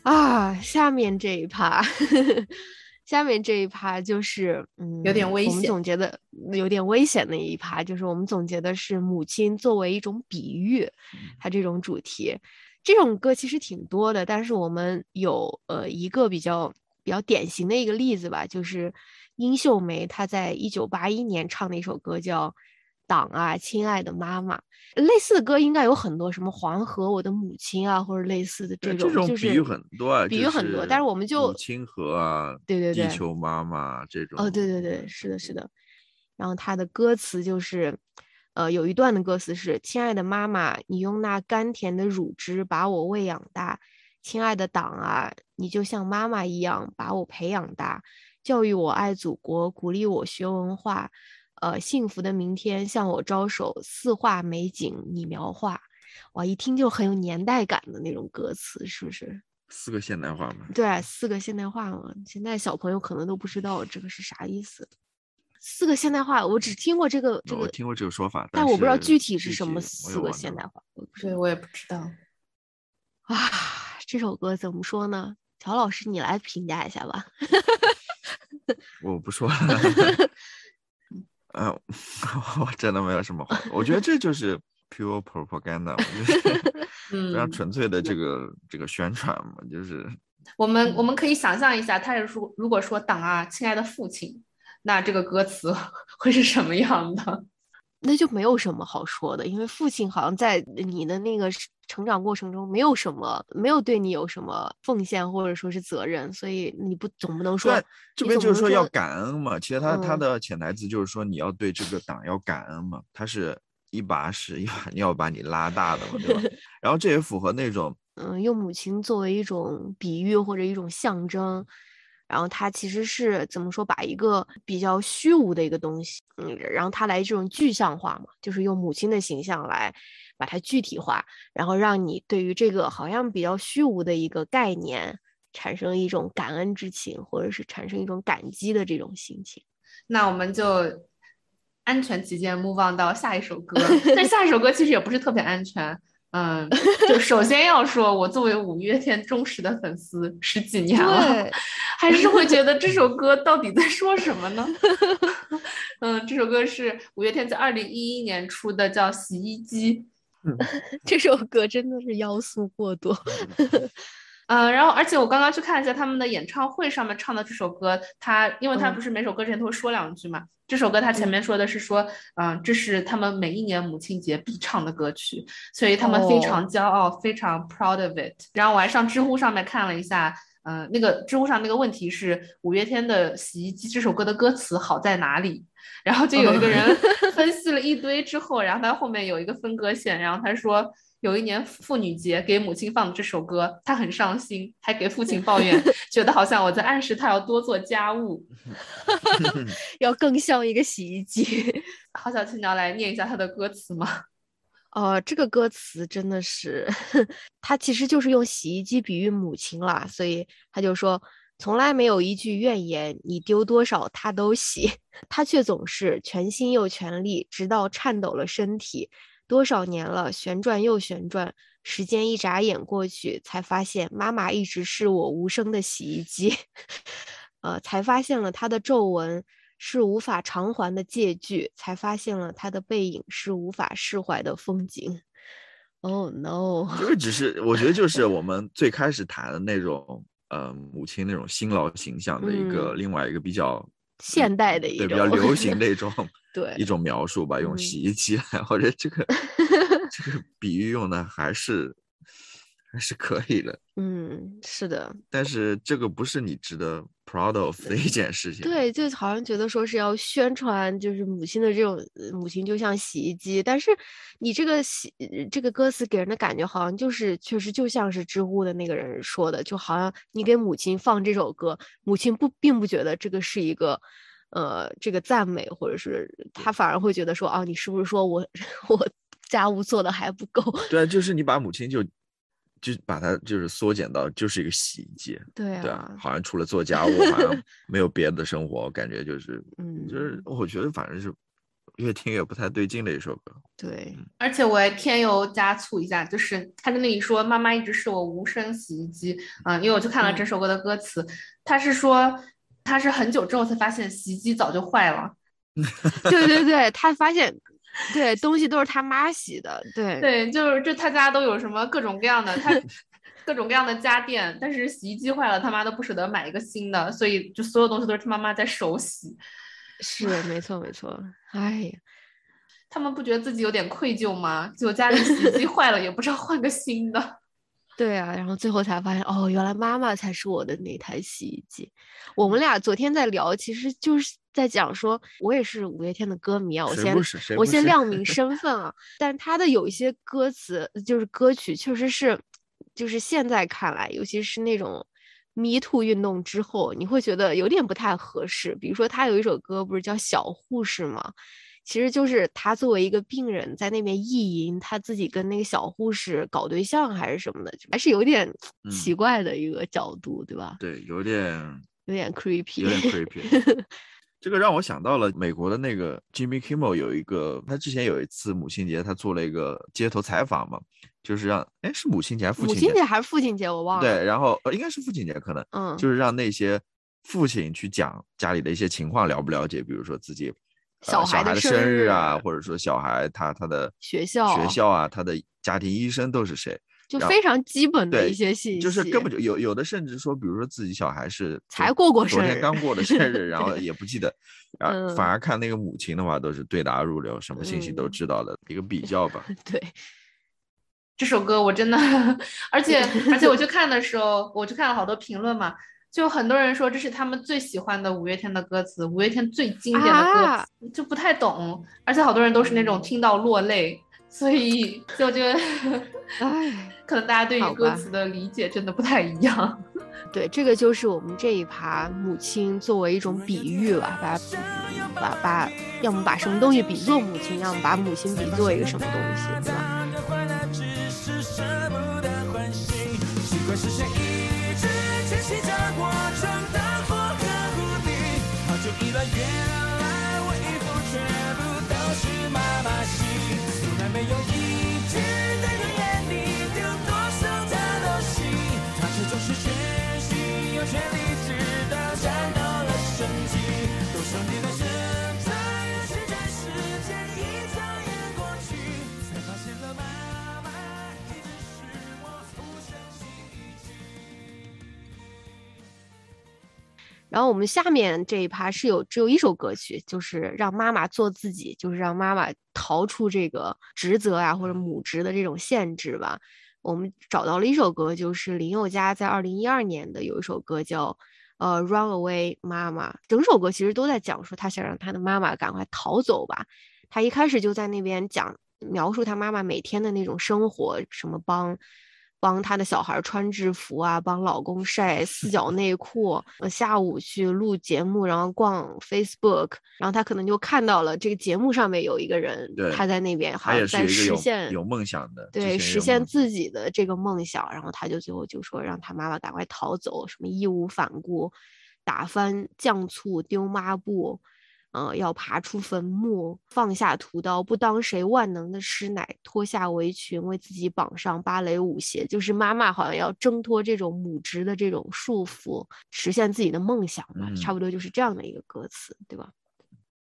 啊，下面这一趴，下面这一趴就是嗯，有点危险。我们总结的有点危险的一趴，就是我们总结的是母亲作为一种比喻，它这种主题，这种歌其实挺多的，但是我们有呃一个比较比较典型的一个例子吧，就是殷秀梅她在一九八一年唱的一首歌叫。党啊，亲爱的妈妈，类似的歌应该有很多，什么黄河，我的母亲啊，或者类似的这种，就是比喻很多啊，比喻很多。但是我们就母亲河啊，对对对，地球妈妈这种。哦，对对对，是的，是的。然后他的歌词就是，呃，有一段的歌词是：亲爱的妈妈，你用那甘甜的乳汁把我喂养大，亲爱的党啊，你就像妈妈一样把我培养大，教育我爱祖国，鼓励我学文化。呃，幸福的明天向我招手，四画美景你描画，哇，一听就很有年代感的那种歌词，是不是？四个现代化嘛？对，四个现代化嘛。现在小朋友可能都不知道这个是啥意思。四个现代化，我只听过这个这个，我听过这个说法，但我不知道具体是什么四个现代化。对，我也不知道。啊，这首歌怎么说呢？乔老师，你来评价一下吧。我不说了。嗯，我真的没有什么话。我觉得这就是 pure propaganda，就是 非常纯粹的这个这个宣传嘛。就是我们我们可以想象一下，他是说如果说党啊，亲爱的父亲，那这个歌词会是什么样的？那就没有什么好说的，因为父亲好像在你的那个成长过程中没有什么，没有对你有什么奉献或者说是责任，所以你不总不能说这边就是说要感恩嘛。其实他他的潜台词就是说你要对这个党要感恩嘛，他是一把屎一把尿把你拉大的嘛，对吧？然后这也符合那种嗯，用母亲作为一种比喻或者一种象征。然后他其实是怎么说，把一个比较虚无的一个东西，嗯，然后他来这种具象化嘛，就是用母亲的形象来把它具体化，然后让你对于这个好像比较虚无的一个概念产生一种感恩之情，或者是产生一种感激的这种心情。那我们就安全起见，move on 到下一首歌。但下一首歌其实也不是特别安全。嗯，就首先要说，我作为五月天忠实的粉丝十几年了，还是会觉得这首歌到底在说什么呢？嗯，这首歌是五月天在二零一一年出的，叫《洗衣机》。这首歌真的是要素过多。嗯，然后而且我刚刚去看了一下他们的演唱会上面唱的这首歌，他因为他不是每首歌之前都会说两句嘛，这首歌他前面说的是说，嗯，这是他们每一年母亲节必唱的歌曲，所以他们非常骄傲，非常 proud of it。然后我还上知乎上面看了一下，嗯，那个知乎上那个问题是五月天的洗衣机这首歌的歌词好在哪里？然后就有一个人分析了一堆之后，然后他后面有一个分割线，然后他说。有一年妇女节给母亲放的这首歌，她很伤心，还给父亲抱怨，觉得好像我在暗示他要多做家务，要更像一个洗衣机。好，小青，你要来念一下他的歌词吗？呃，这个歌词真的是，他其实就是用洗衣机比喻母亲啦，所以他就说，从来没有一句怨言，你丢多少他都洗，他却总是全心又全力，直到颤抖了身体。多少年了，旋转又旋转，时间一眨眼过去，才发现妈妈一直是我无声的洗衣机。呃，才发现了她的皱纹是无法偿还的借据，才发现了她的背影是无法释怀的风景。Oh no！这 个只是我觉得就是我们最开始谈的那种，呃，母亲那种辛劳形象的一个另外一个比较现代的一对比较流行 的一种对一种描述吧，用洗衣机来，或者这个 这个比喻用的还是。还是可以的，嗯，是的，但是这个不是你值得 proud of 的一件事情。对，就好像觉得说是要宣传，就是母亲的这种母亲就像洗衣机，但是你这个洗这个歌词给人的感觉好像就是确实就像是知乎的那个人说的，就好像你给母亲放这首歌，母亲不并不觉得这个是一个呃这个赞美，或者是他反而会觉得说啊，你是不是说我 我家务做的还不够？对，就是你把母亲就。就把它就是缩减到就是一个洗衣机，对啊，好像除了做家务，好像 没有别的生活，感觉就是，嗯，就是我觉得反正是越听越不太对劲的一首歌。对，而且我还添油加醋一下，就是他在那里说妈妈一直是我无声洗衣机啊，因为我去看了这首歌的歌词，他是说他是很久之后才发现洗衣机早就坏了，对对对，他发现。对，东西都是他妈洗的。对对，就是这他家都有什么各种各样的，他各种各样的家电，但是洗衣机坏了，他妈都不舍得买一个新的，所以就所有东西都是他妈妈在手洗。是，没错没错。哎呀，他们不觉得自己有点愧疚吗？就家里洗衣机 坏了，也不知道换个新的。对啊，然后最后才发现，哦，原来妈妈才是我的那台洗衣机。我们俩昨天在聊，其实就是在讲说，我也是五月天的歌迷啊。我先我先亮明 身份啊。但他的有一些歌词，就是歌曲，确实是，就是现在看来，尤其是那种 Me Too 运动之后，你会觉得有点不太合适。比如说，他有一首歌，不是叫《小护士》吗？其实就是他作为一个病人在那边意淫，他自己跟那个小护士搞对象还是什么的，还是有点奇怪的一个角度，对吧？对，有点有点 creepy，有点 creepy。这个让我想到了美国的那个 Jimmy Kimmel 有一个，他之前有一次母亲节，他做了一个街头采访嘛，就是让哎是母亲节还是父亲节？母亲节还是父亲节？我忘了。对，然后呃应该是父亲节，可能嗯，就是让那些父亲去讲家里的一些情况，了不了解？比如说自己。小孩的生日啊，或者说小孩他他的学校学校啊，他的家庭医生都是谁？就非常基本的一些信息，就是根本就有有的甚至说，比如说自己小孩是才过过生日，昨天刚过的生日，然后 也不记得，啊，反而看那个母亲的话都是对答如流，什么信息都知道的一个比较吧。对，这首歌我真的，而且而且我去看的时候，我去看了好多评论嘛。就很多人说这是他们最喜欢的五月天的歌词，五月天最经典的歌词，就不太懂，而且好多人都是那种听到落泪，所以就我觉得，唉，可能大家对于歌词的理解真的不太一样。对，这个就是我们这一趴母亲作为一种比喻吧，把把把，要么把什么东西比作母亲，要么把母亲比作一个什么东西，对吧？起的过程，灯火和谷底，好久以来，没有一句在人眼里丢多少她都洗，她却总是全心有全力，直到然后我们下面这一趴是有只有一首歌曲，就是让妈妈做自己，就是让妈妈逃出这个职责啊或者母职的这种限制吧。我们找到了一首歌，就是林宥嘉在二零一二年的有一首歌叫《呃 Run Away 妈妈》，整首歌其实都在讲说他想让他的妈妈赶快逃走吧。他一开始就在那边讲描述他妈妈每天的那种生活，什么帮。帮他的小孩穿制服啊，帮老公晒 四角内裤。下午去录节目，然后逛 Facebook，然后他可能就看到了这个节目上面有一个人，他在那边好像在实现有梦想的，对，实现自己的这个梦想。然后他就最后就说让他妈妈赶快逃走，什么义无反顾，打翻酱醋丢抹布，嗯，要爬出坟墓，放下屠刀，不当谁万能的师奶，脱下围裙，为自己绑上芭蕾舞鞋。就是妈妈好像要挣脱这种母职的这种束缚，实现自己的梦想吧，差不多就是这样的一个歌词，对吧？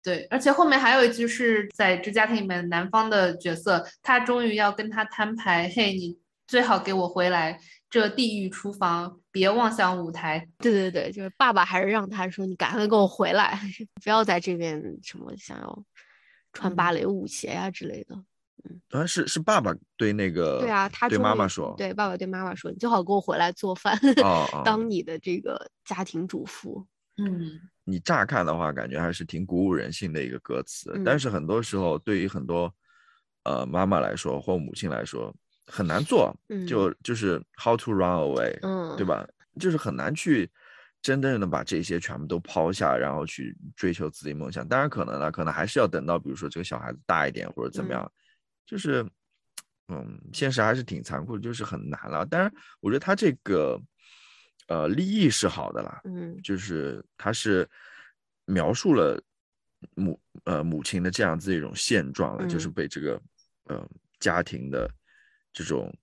对，而且后面还有一句是在这家庭里面，男方的角色他终于要跟他摊牌，嘿，你最好给我回来。这地狱厨房，别妄想舞台。对对对，就是爸爸还是让他说：“你赶快给我回来，不要在这边什么想要穿芭蕾舞鞋呀之类的。”嗯，啊，是是爸爸对那个对啊，他对妈妈说，对爸爸对妈妈说：“你最好给我回来做饭，当你的这个家庭主妇。”嗯，你乍看的话，感觉还是挺鼓舞人心的一个歌词，但是很多时候对于很多呃妈妈来说或母亲来说。很难做，就就是 how to run away，嗯，对吧？就是很难去真正的把这些全部都抛下，然后去追求自己梦想。当然可能了，可能还是要等到比如说这个小孩子大一点或者怎么样。就是，嗯，现实还是挺残酷的，就是很难了。当然，我觉得他这个呃立意是好的啦，嗯，就是他是描述了母呃母亲的这样子一种现状了，就是被这个呃家庭的。这种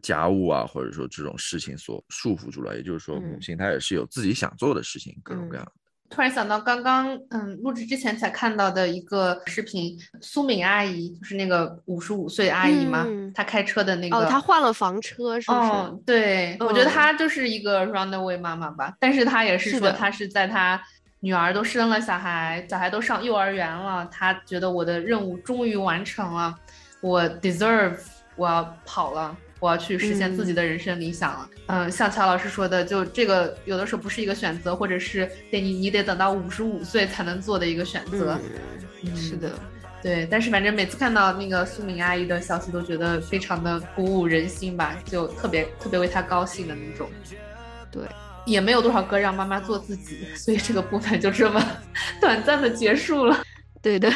家务啊，或者说这种事情所束缚住了，也就是说，母亲她也是有自己想做的事情，各种各样的。突然想到，刚刚嗯，录制之前才看到的一个视频，苏敏阿姨就是那个五十五岁阿姨嘛，她开车的那个，哦，她换了房车，是不是？对，我觉得她就是一个 runaway 妈妈吧，但是她也是说，她是在她女儿都生了小孩，小孩都上幼儿园了，她觉得我的任务终于完成了，我 deserve。我要跑了，我要去实现自己的人生理想了。嗯，像乔老师说的，就这个有的时候不是一个选择，或者是得你你得等到五十五岁才能做的一个选择。是的，对。但是反正每次看到那个苏敏阿姨的消息，都觉得非常的鼓舞人心吧，就特别特别为她高兴的那种。对，也没有多少歌让妈妈做自己，所以这个部分就这么 短暂的结束了。对的。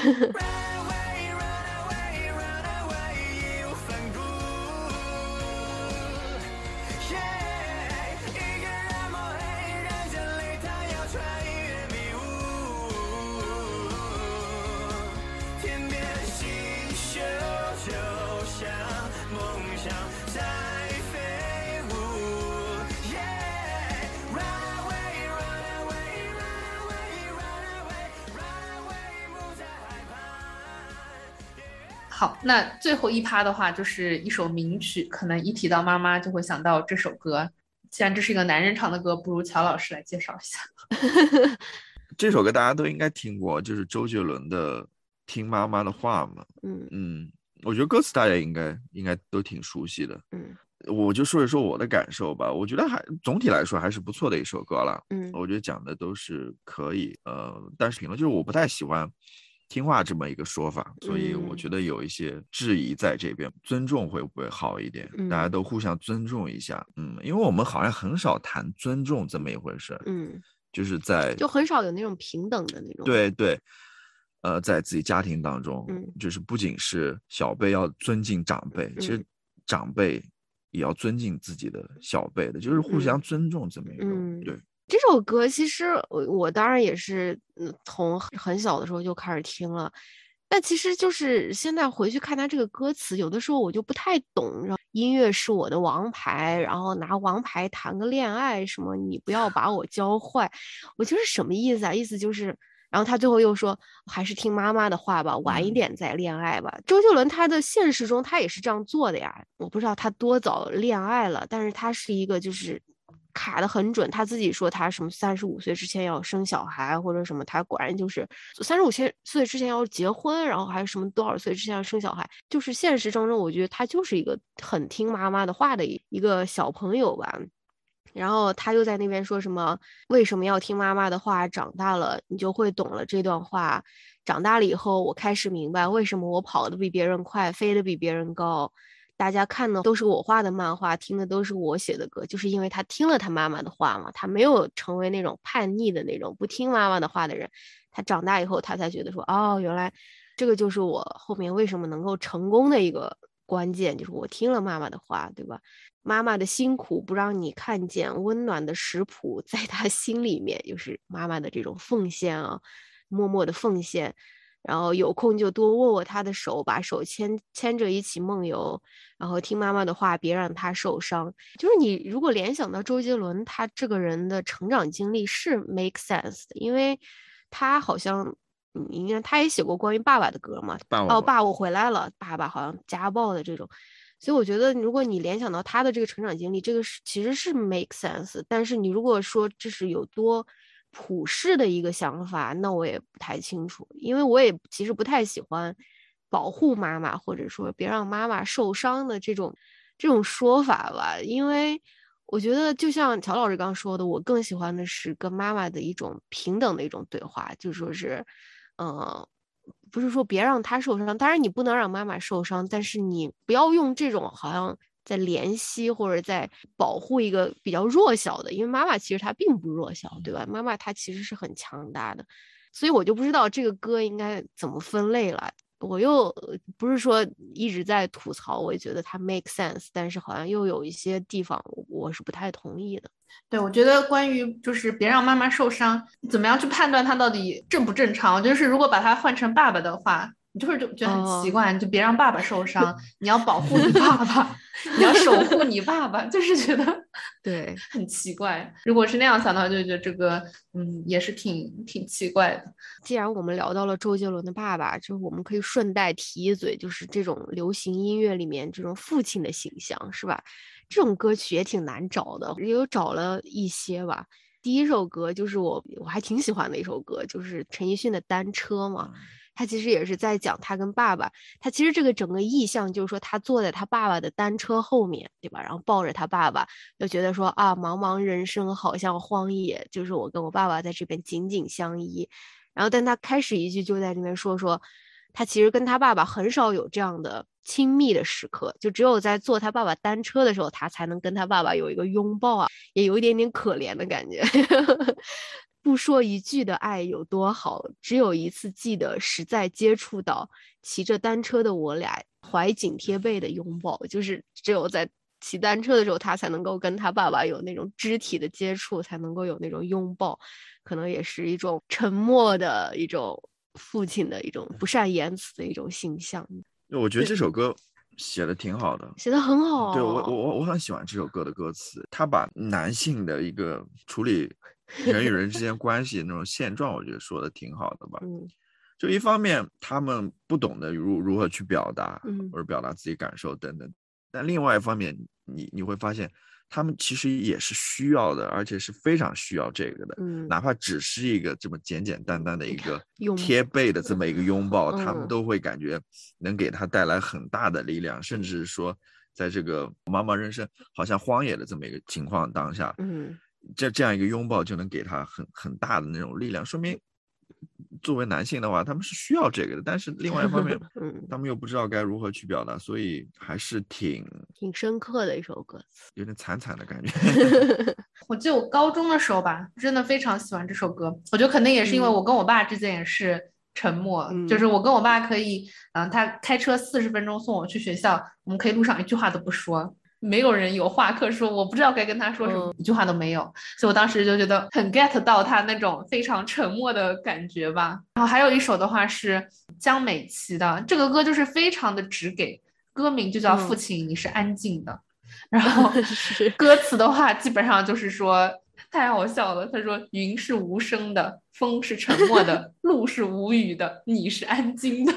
那最后一趴的话，就是一首名曲，可能一提到妈妈就会想到这首歌。既然这是一个男人唱的歌，不如乔老师来介绍一下。这首歌大家都应该听过，就是周杰伦的《听妈妈的话》嘛。嗯嗯，我觉得歌词大家应该应该都挺熟悉的。嗯，我就说一说我的感受吧。我觉得还总体来说还是不错的一首歌了。嗯，我觉得讲的都是可以。呃，但是评论就是我不太喜欢。听话这么一个说法，所以我觉得有一些质疑在这边，尊重会不会好一点？大家都互相尊重一下，嗯，因为我们好像很少谈尊重这么一回事，嗯，就是在就很少有那种平等的那种，对对，呃，在自己家庭当中，嗯，就是不仅是小辈要尊敬长辈，其实长辈也要尊敬自己的小辈的，就是互相尊重这么一个，对。这首歌其实我我当然也是从很小的时候就开始听了，但其实就是现在回去看他这个歌词，有的时候我就不太懂。音乐是我的王牌，然后拿王牌谈个恋爱，什么你不要把我教坏，我就是什么意思啊？意思就是，然后他最后又说，还是听妈妈的话吧，晚一点再恋爱吧。周杰伦他的现实中他也是这样做的呀，我不知道他多早恋爱了，但是他是一个就是。卡的很准，他自己说他什么三十五岁之前要生小孩或者什么，他果然就是三十五岁岁之前要结婚，然后还是什么多少岁之前要生小孩，就是现实当中，我觉得他就是一个很听妈妈的话的一个小朋友吧。然后他又在那边说什么为什么要听妈妈的话？长大了你就会懂了这段话。长大了以后，我开始明白为什么我跑得比别人快，飞得比别人高。大家看的都是我画的漫画，听的都是我写的歌，就是因为他听了他妈妈的话嘛，他没有成为那种叛逆的那种不听妈妈的话的人。他长大以后，他才觉得说，哦，原来这个就是我后面为什么能够成功的一个关键，就是我听了妈妈的话，对吧？妈妈的辛苦不让你看见，温暖的食谱在他心里面，就是妈妈的这种奉献啊。默默的奉献。然后有空就多握握他的手，把手牵牵着一起梦游，然后听妈妈的话，别让他受伤。就是你如果联想到周杰伦，他这个人的成长经历是 make sense 的，因为他好像，你看他也写过关于爸爸的歌嘛。哦，爸，我回来了。爸爸好像家暴的这种，所以我觉得如果你联想到他的这个成长经历，这个是其实是 make sense。但是你如果说这是有多。普世的一个想法，那我也不太清楚，因为我也其实不太喜欢保护妈妈，或者说别让妈妈受伤的这种这种说法吧。因为我觉得，就像乔老师刚说的，我更喜欢的是跟妈妈的一种平等的一种对话，就说是，嗯，不是说别让她受伤，当然你不能让妈妈受伤，但是你不要用这种好像。在怜惜或者在保护一个比较弱小的，因为妈妈其实她并不弱小，对吧？妈妈她其实是很强大的，所以我就不知道这个歌应该怎么分类了。我又不是说一直在吐槽，我也觉得它 make sense，但是好像又有一些地方我是不太同意的。对，我觉得关于就是别让妈妈受伤，怎么样去判断它到底正不正常？就是如果把它换成爸爸的话。你就是就觉得很奇怪，你就别让爸爸受伤，你要保护你爸爸，你要守护你爸爸，就是觉得对 很奇怪。如果是那样想的话，就觉得这个嗯也是挺挺奇怪的。既然我们聊到了周杰伦的爸爸，就我们可以顺带提一嘴，就是这种流行音乐里面这种父亲的形象，是吧？这种歌曲也挺难找的，也有找了一些吧。第一首歌就是我我还挺喜欢的一首歌，就是陈奕迅的《单车》嘛。他其实也是在讲他跟爸爸，他其实这个整个意象就是说他坐在他爸爸的单车后面，对吧？然后抱着他爸爸，就觉得说啊，茫茫人生好像荒野，就是我跟我爸爸在这边紧紧相依。然后，但他开始一句就在这边说说，他其实跟他爸爸很少有这样的亲密的时刻，就只有在坐他爸爸单车的时候，他才能跟他爸爸有一个拥抱啊，也有一点点可怜的感觉。不说一句的爱有多好，只有一次记得，实在接触到骑着单车的我俩怀紧贴背的拥抱，就是只有在骑单车的时候，他才能够跟他爸爸有那种肢体的接触，才能够有那种拥抱，可能也是一种沉默的一种父亲的一种不善言辞的一种形象。我觉得这首歌写的挺好的，写的很好。对我，我我我很喜欢这首歌的歌词，他把男性的一个处理。人与人之间关系那种现状，我觉得说的挺好的吧。嗯，就一方面他们不懂得如如何去表达，或者表达自己感受等等，但另外一方面，你你会发现他们其实也是需要的，而且是非常需要这个的。嗯，哪怕只是一个这么简简单单的一个 贴背的这么一个拥抱，他们都会感觉能给他带来很大的力量，甚至说在这个茫茫人生好像荒野的这么一个情况当下，嗯。这这样一个拥抱就能给他很很大的那种力量，说明作为男性的话，他们是需要这个的。但是另外一方面，嗯，他们又不知道该如何去表达，所以还是挺挺深刻的一首歌词，有点惨惨的感觉。我记得我高中的时候吧，真的非常喜欢这首歌。我觉得可能也是因为我跟我爸之间也是沉默，就是我跟我爸可以，嗯，他开车四十分钟送我去学校，我们可以路上一句话都不说。没有人有话可说，我不知道该跟他说什么，一句话都没有，所以我当时就觉得很 get 到他那种非常沉默的感觉吧。然后还有一首的话是江美琪的，这个歌就是非常的直给，歌名就叫《父亲你是安静的》，然后 歌词的话基本上就是说太好笑了，他说云是无声的，风是沉默的，路是无语的，你是安静的。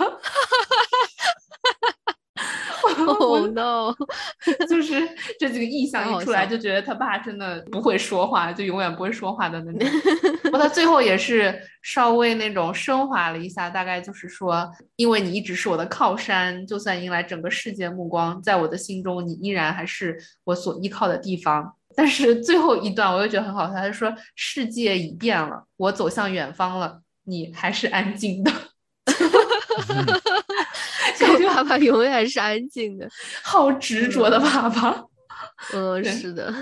Oh no！就是这几个意象一出来，就觉得他爸真的不会说话，就永远不会说话的那种。不过他最后也是稍微那种升华了一下，大概就是说，因为你一直是我的靠山，就算迎来整个世界目光，在我的心中，你依然还是我所依靠的地方。但是最后一段我又觉得很好笑，他说：“世界已变了，我走向远方了，你还是安静的。”爸爸永远是安静的，好执着的爸爸。嗯，是的，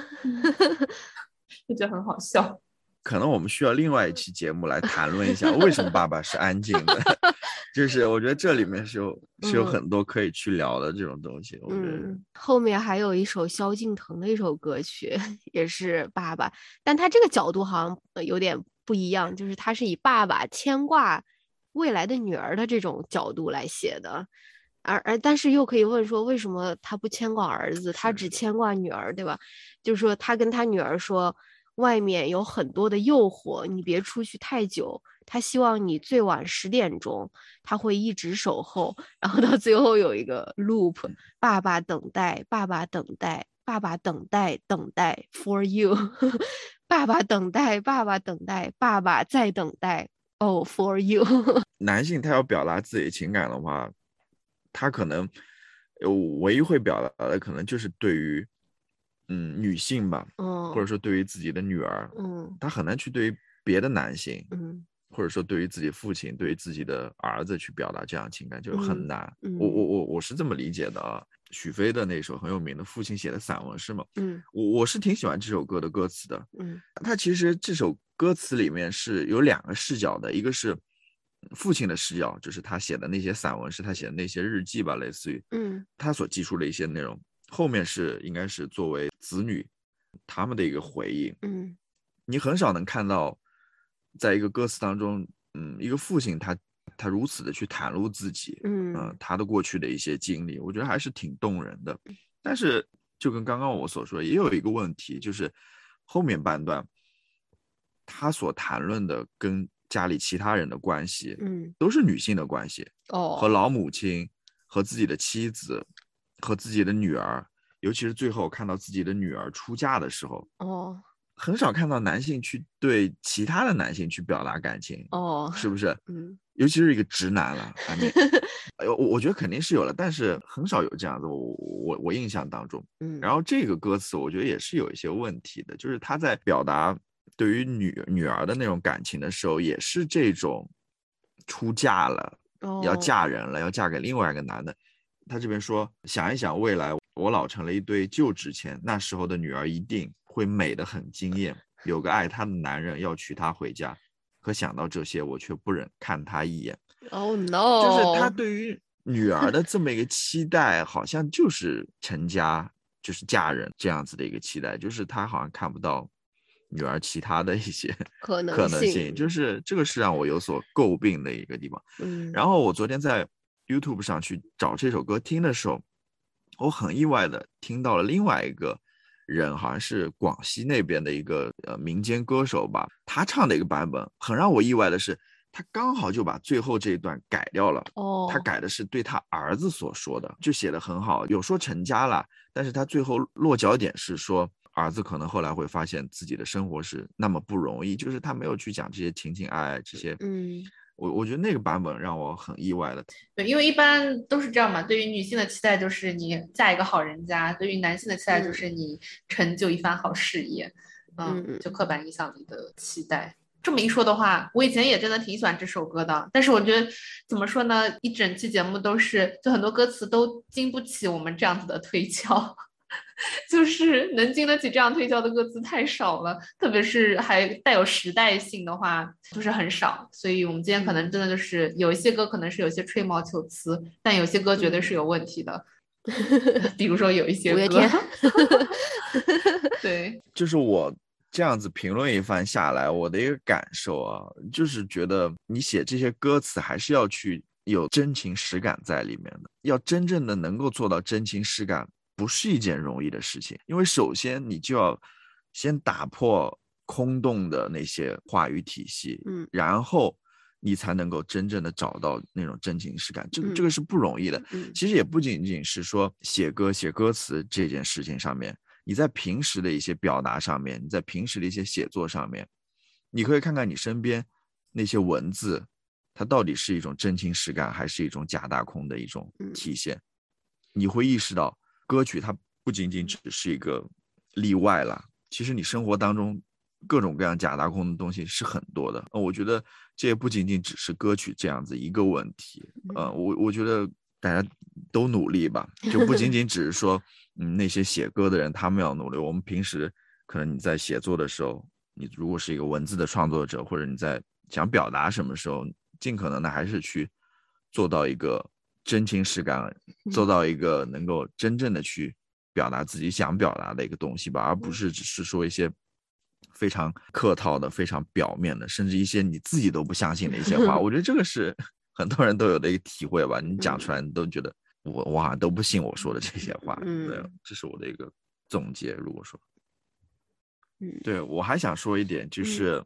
就觉得很好笑。可能我们需要另外一期节目来谈论一下，为什么爸爸是安静的。就是我觉得这里面是有是有很多可以去聊的这种东西。嗯，后面还有一首萧敬腾的一首歌曲，也是爸爸，但他这个角度好像有点不一样，就是他是以爸爸牵挂未来的女儿的这种角度来写的，而而但是又可以问说，为什么他不牵挂儿子，他只牵挂女儿，对吧？就是说他跟他女儿说，外面有很多的诱惑，你别出去太久。他希望你最晚十点钟，他会一直守候，然后到最后有一个 loop，爸爸等待，爸爸等待，爸爸等待，等待 for you，爸爸等待，爸爸等待，爸爸在等待，oh for you。男性他要表达自己情感的话，他可能唯一会表达的可能就是对于嗯女性吧，嗯，或者说对于自己的女儿，嗯，他很难去对于别的男性，嗯。或者说，对于自己父亲，对于自己的儿子去表达这样情感就很难。我我我我是这么理解的啊。许飞的那首很有名的父亲写的散文是吗？嗯，我我是挺喜欢这首歌的歌词的。嗯，他其实这首歌词里面是有两个视角的，一个是父亲的视角，就是他写的那些散文，是他写的那些日记吧，类似于，嗯，他所记述的一些内容。后面是应该是作为子女他们的一个回应。嗯，你很少能看到。在一个歌词当中，嗯，一个父亲他他如此的去袒露自己，嗯，他的过去的一些经历，我觉得还是挺动人的。但是就跟刚刚我所说，也有一个问题，就是后面半段他所谈论的跟家里其他人的关系，嗯，都是女性的关系，哦，和老母亲、和自己的妻子、和自己的女儿，尤其是最后看到自己的女儿出嫁的时候，哦。很少看到男性去对其他的男性去表达感情哦，是不是？嗯，尤其是一个直男了，哎呦，我我觉得肯定是有了，但是很少有这样子。我我我印象当中，嗯，然后这个歌词我觉得也是有一些问题的，就是他在表达对于女女儿的那种感情的时候，也是这种出嫁了，要嫁人了，要嫁给另外一个男的。他这边说，想一想未来，我老成了一堆旧纸钱，那时候的女儿一定。会美得很惊艳，有个爱她的男人要娶她回家，可想到这些，我却不忍看她一眼。Oh no！就是他对于女儿的这么一个期待，好像就是成家，就是嫁人这样子的一个期待，就是他好像看不到女儿其他的一些 可能可能性，就是这个是让我有所诟病的一个地方。嗯，然后我昨天在 YouTube 上去找这首歌听的时候，我很意外的听到了另外一个。人好像是广西那边的一个呃民间歌手吧，他唱的一个版本很让我意外的是，他刚好就把最后这一段改掉了。哦，他改的是对他儿子所说的，就写的很好，有说成家了，但是他最后落脚点是说儿子可能后来会发现自己的生活是那么不容易，就是他没有去讲这些情情爱爱这些。嗯。我我觉得那个版本让我很意外的，对，因为一般都是这样嘛。对于女性的期待就是你嫁一个好人家，对于男性的期待就是你成就一番好事业，嗯，就刻板印象里的期待。这么一说的话，我以前也真的挺喜欢这首歌的，但是我觉得怎么说呢，一整期节目都是，就很多歌词都经不起我们这样子的推敲。就是能经得起这样推销的歌词太少了，特别是还带有时代性的话，就是很少。所以，我们今天可能真的就是有一些歌可能是有些吹毛求疵，但有些歌绝对是有问题的。比如说有一些歌，对，就是我这样子评论一番下来，我的一个感受啊，就是觉得你写这些歌词还是要去有真情实感在里面的，要真正的能够做到真情实感。不是一件容易的事情，因为首先你就要先打破空洞的那些话语体系，嗯，然后你才能够真正的找到那种真情实感，这个这个是不容易的。其实也不仅仅是说写歌写歌词这件事情上面，你在平时的一些表达上面，你在平时的一些写作上面，你可以看看你身边那些文字，它到底是一种真情实感，还是一种假大空的一种体现，你会意识到。歌曲它不仅仅只是一个例外了，其实你生活当中各种各样假大空的东西是很多的。呃，我觉得这也不仅仅只是歌曲这样子一个问题。呃，我我觉得大家都努力吧，就不仅仅只是说，嗯，那些写歌的人他们要努力。我们平时可能你在写作的时候，你如果是一个文字的创作者，或者你在想表达什么时候，尽可能的还是去做到一个。真情实感，做到一个能够真正的去表达自己想表达的一个东西吧，而不是只是说一些非常客套的、非常表面的，甚至一些你自己都不相信的一些话。我觉得这个是 很多人都有的一个体会吧。你讲出来，你都觉得我我好像都不信我说的这些话。对，这是我的一个总结。如果说，嗯，对我还想说一点，就是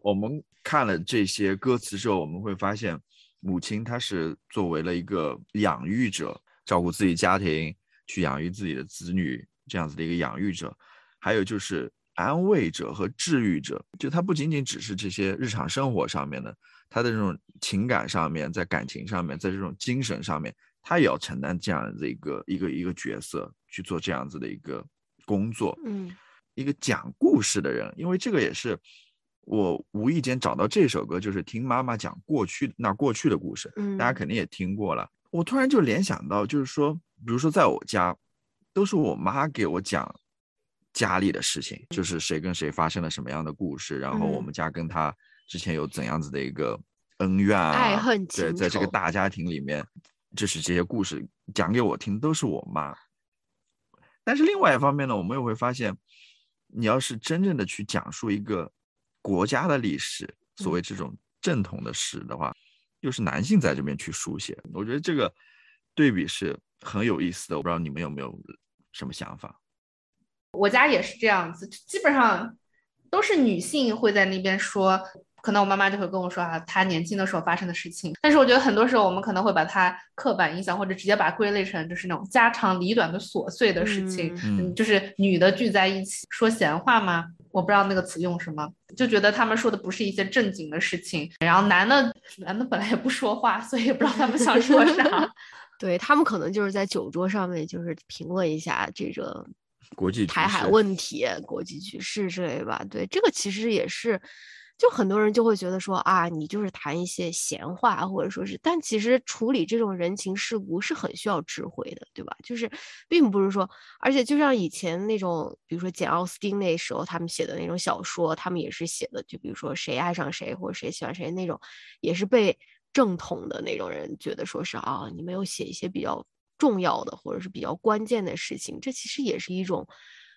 我们看了这些歌词之后，我们会发现，母亲她是作为了一个养育者，照顾自己家庭，去养育自己的子女。这样子的一个养育者，还有就是安慰者和治愈者，就他不仅仅只是这些日常生活上面的，他的这种情感上面，在感情上面，在这种精神上面，他也要承担这样的一个一个一个角色，去做这样子的一个工作。嗯，一个讲故事的人，因为这个也是我无意间找到这首歌，就是听妈妈讲过去那过去的故事，大家肯定也听过了。我突然就联想到，就是说，比如说在我家。都是我妈给我讲家里的事情，就是谁跟谁发生了什么样的故事，然后我们家跟他之前有怎样子的一个恩怨啊，爱恨对，在这个大家庭里面，就是这些故事讲给我听，都是我妈。但是另外一方面呢，我们又会发现，你要是真正的去讲述一个国家的历史，所谓这种正统的史的话，又是男性在这边去书写，我觉得这个对比是很有意思的。我不知道你们有没有。什么想法？我家也是这样子，基本上都是女性会在那边说。可能我妈妈就会跟我说啊，她年轻的时候发生的事情。但是我觉得很多时候我们可能会把它刻板印象，或者直接把它归类成就是那种家长里短的琐碎的事情。嗯，就是女的聚在一起说闲话吗？我不知道那个词用什么，就觉得他们说的不是一些正经的事情。然后男的，男的本来也不说话，所以也不知道他们想说啥。对他们可能就是在酒桌上面，就是评论一下这个国际台海问题、国际局势之类吧。对，这个其实也是，就很多人就会觉得说啊，你就是谈一些闲话，或者说是，但其实处理这种人情世故是很需要智慧的，对吧？就是并不是说，而且就像以前那种，比如说简奥斯汀那时候他们写的那种小说，他们也是写的，就比如说谁爱上谁或者谁喜欢谁那种，也是被。正统的那种人觉得说是啊，你没有写一些比较重要的或者是比较关键的事情，这其实也是一种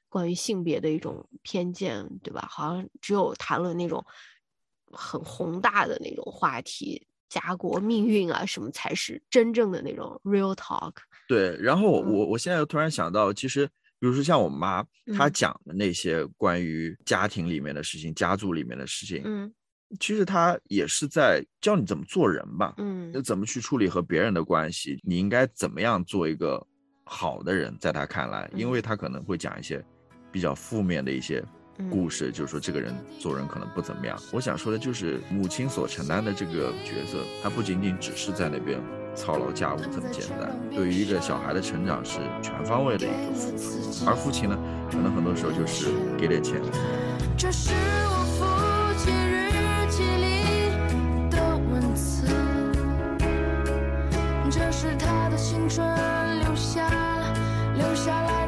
关于性别的一种偏见，对吧？好像只有谈论那种很宏大的那种话题，家国命运啊什么，才是真正的那种 real talk。对，然后我我现在又突然想到，其实比如说像我妈她讲的那些关于家庭里面的事情、家族里面的事情，嗯。其实他也是在教你怎么做人吧，嗯，怎么去处理和别人的关系，你应该怎么样做一个好的人，在他看来，因为他可能会讲一些比较负面的一些故事，就是说这个人做人可能不怎么样。我想说的就是母亲所承担的这个角色，她不仅仅只是在那边操劳家务这么简单，对于一个小孩的成长是全方位的一个付出，而父亲呢，可能很多时候就是给点钱。这是我父亲是他的青春留下留下来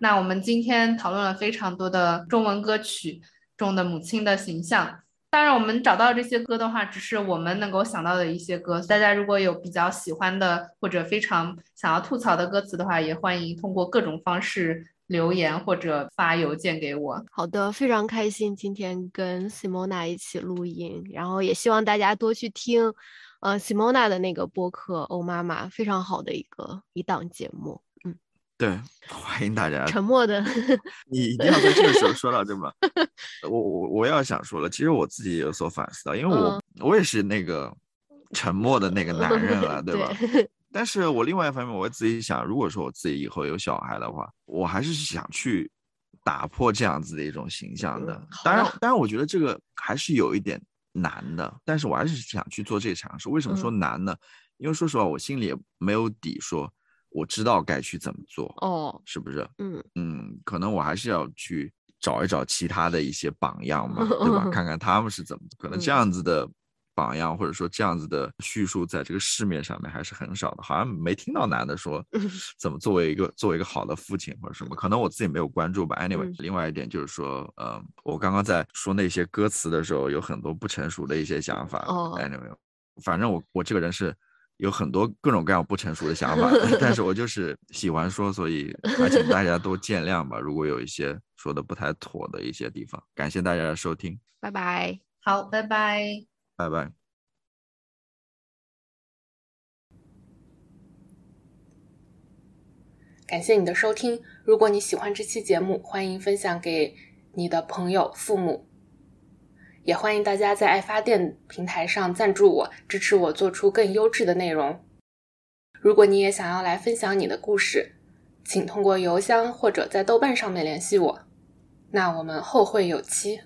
那我们今天讨论了非常多的中文歌曲中的母亲的形象。当然，我们找到这些歌的话，只是我们能够想到的一些歌。大家如果有比较喜欢的或者非常想要吐槽的歌词的话，也欢迎通过各种方式。留言或者发邮件给我。好的，非常开心今天跟 Simona 一起录音，然后也希望大家多去听，呃，Simona 的那个播客《欧妈妈》，非常好的一个一档节目。嗯，对，欢迎大家。沉默的，你一定要在这个时候说到这么。我我我要想说了，其实我自己也有所反思到，因为我我也是那个沉默的那个男人了，对吧？但是我另外一方面，我自己想，如果说我自己以后有小孩的话，我还是想去打破这样子的一种形象的。当然，当然，我觉得这个还是有一点难的。但是我还是想去做这个尝试。为什么说难呢？因为说实话，我心里也没有底，说我知道该去怎么做。哦，是不是？嗯嗯，可能我还是要去找一找其他的一些榜样嘛，对吧？看看他们是怎么，可能这样子的。榜样或者说这样子的叙述，在这个市面上面还是很少的，好像没听到男的说 怎么作为一个作为一个好的父亲或者什么，可能我自己没有关注吧。Anyway，另外一点就是说，呃，我刚刚在说那些歌词的时候，有很多不成熟的一些想法。Anyway，反正我我这个人是有很多各种各样不成熟的想法，但是我就是喜欢说，所以 还请大家多见谅吧。如果有一些说的不太妥的一些地方，感谢大家的收听，拜拜。好，拜拜，拜拜。感谢你的收听。如果你喜欢这期节目，欢迎分享给你的朋友、父母。也欢迎大家在爱发电平台上赞助我，支持我做出更优质的内容。如果你也想要来分享你的故事，请通过邮箱或者在豆瓣上面联系我。那我们后会有期。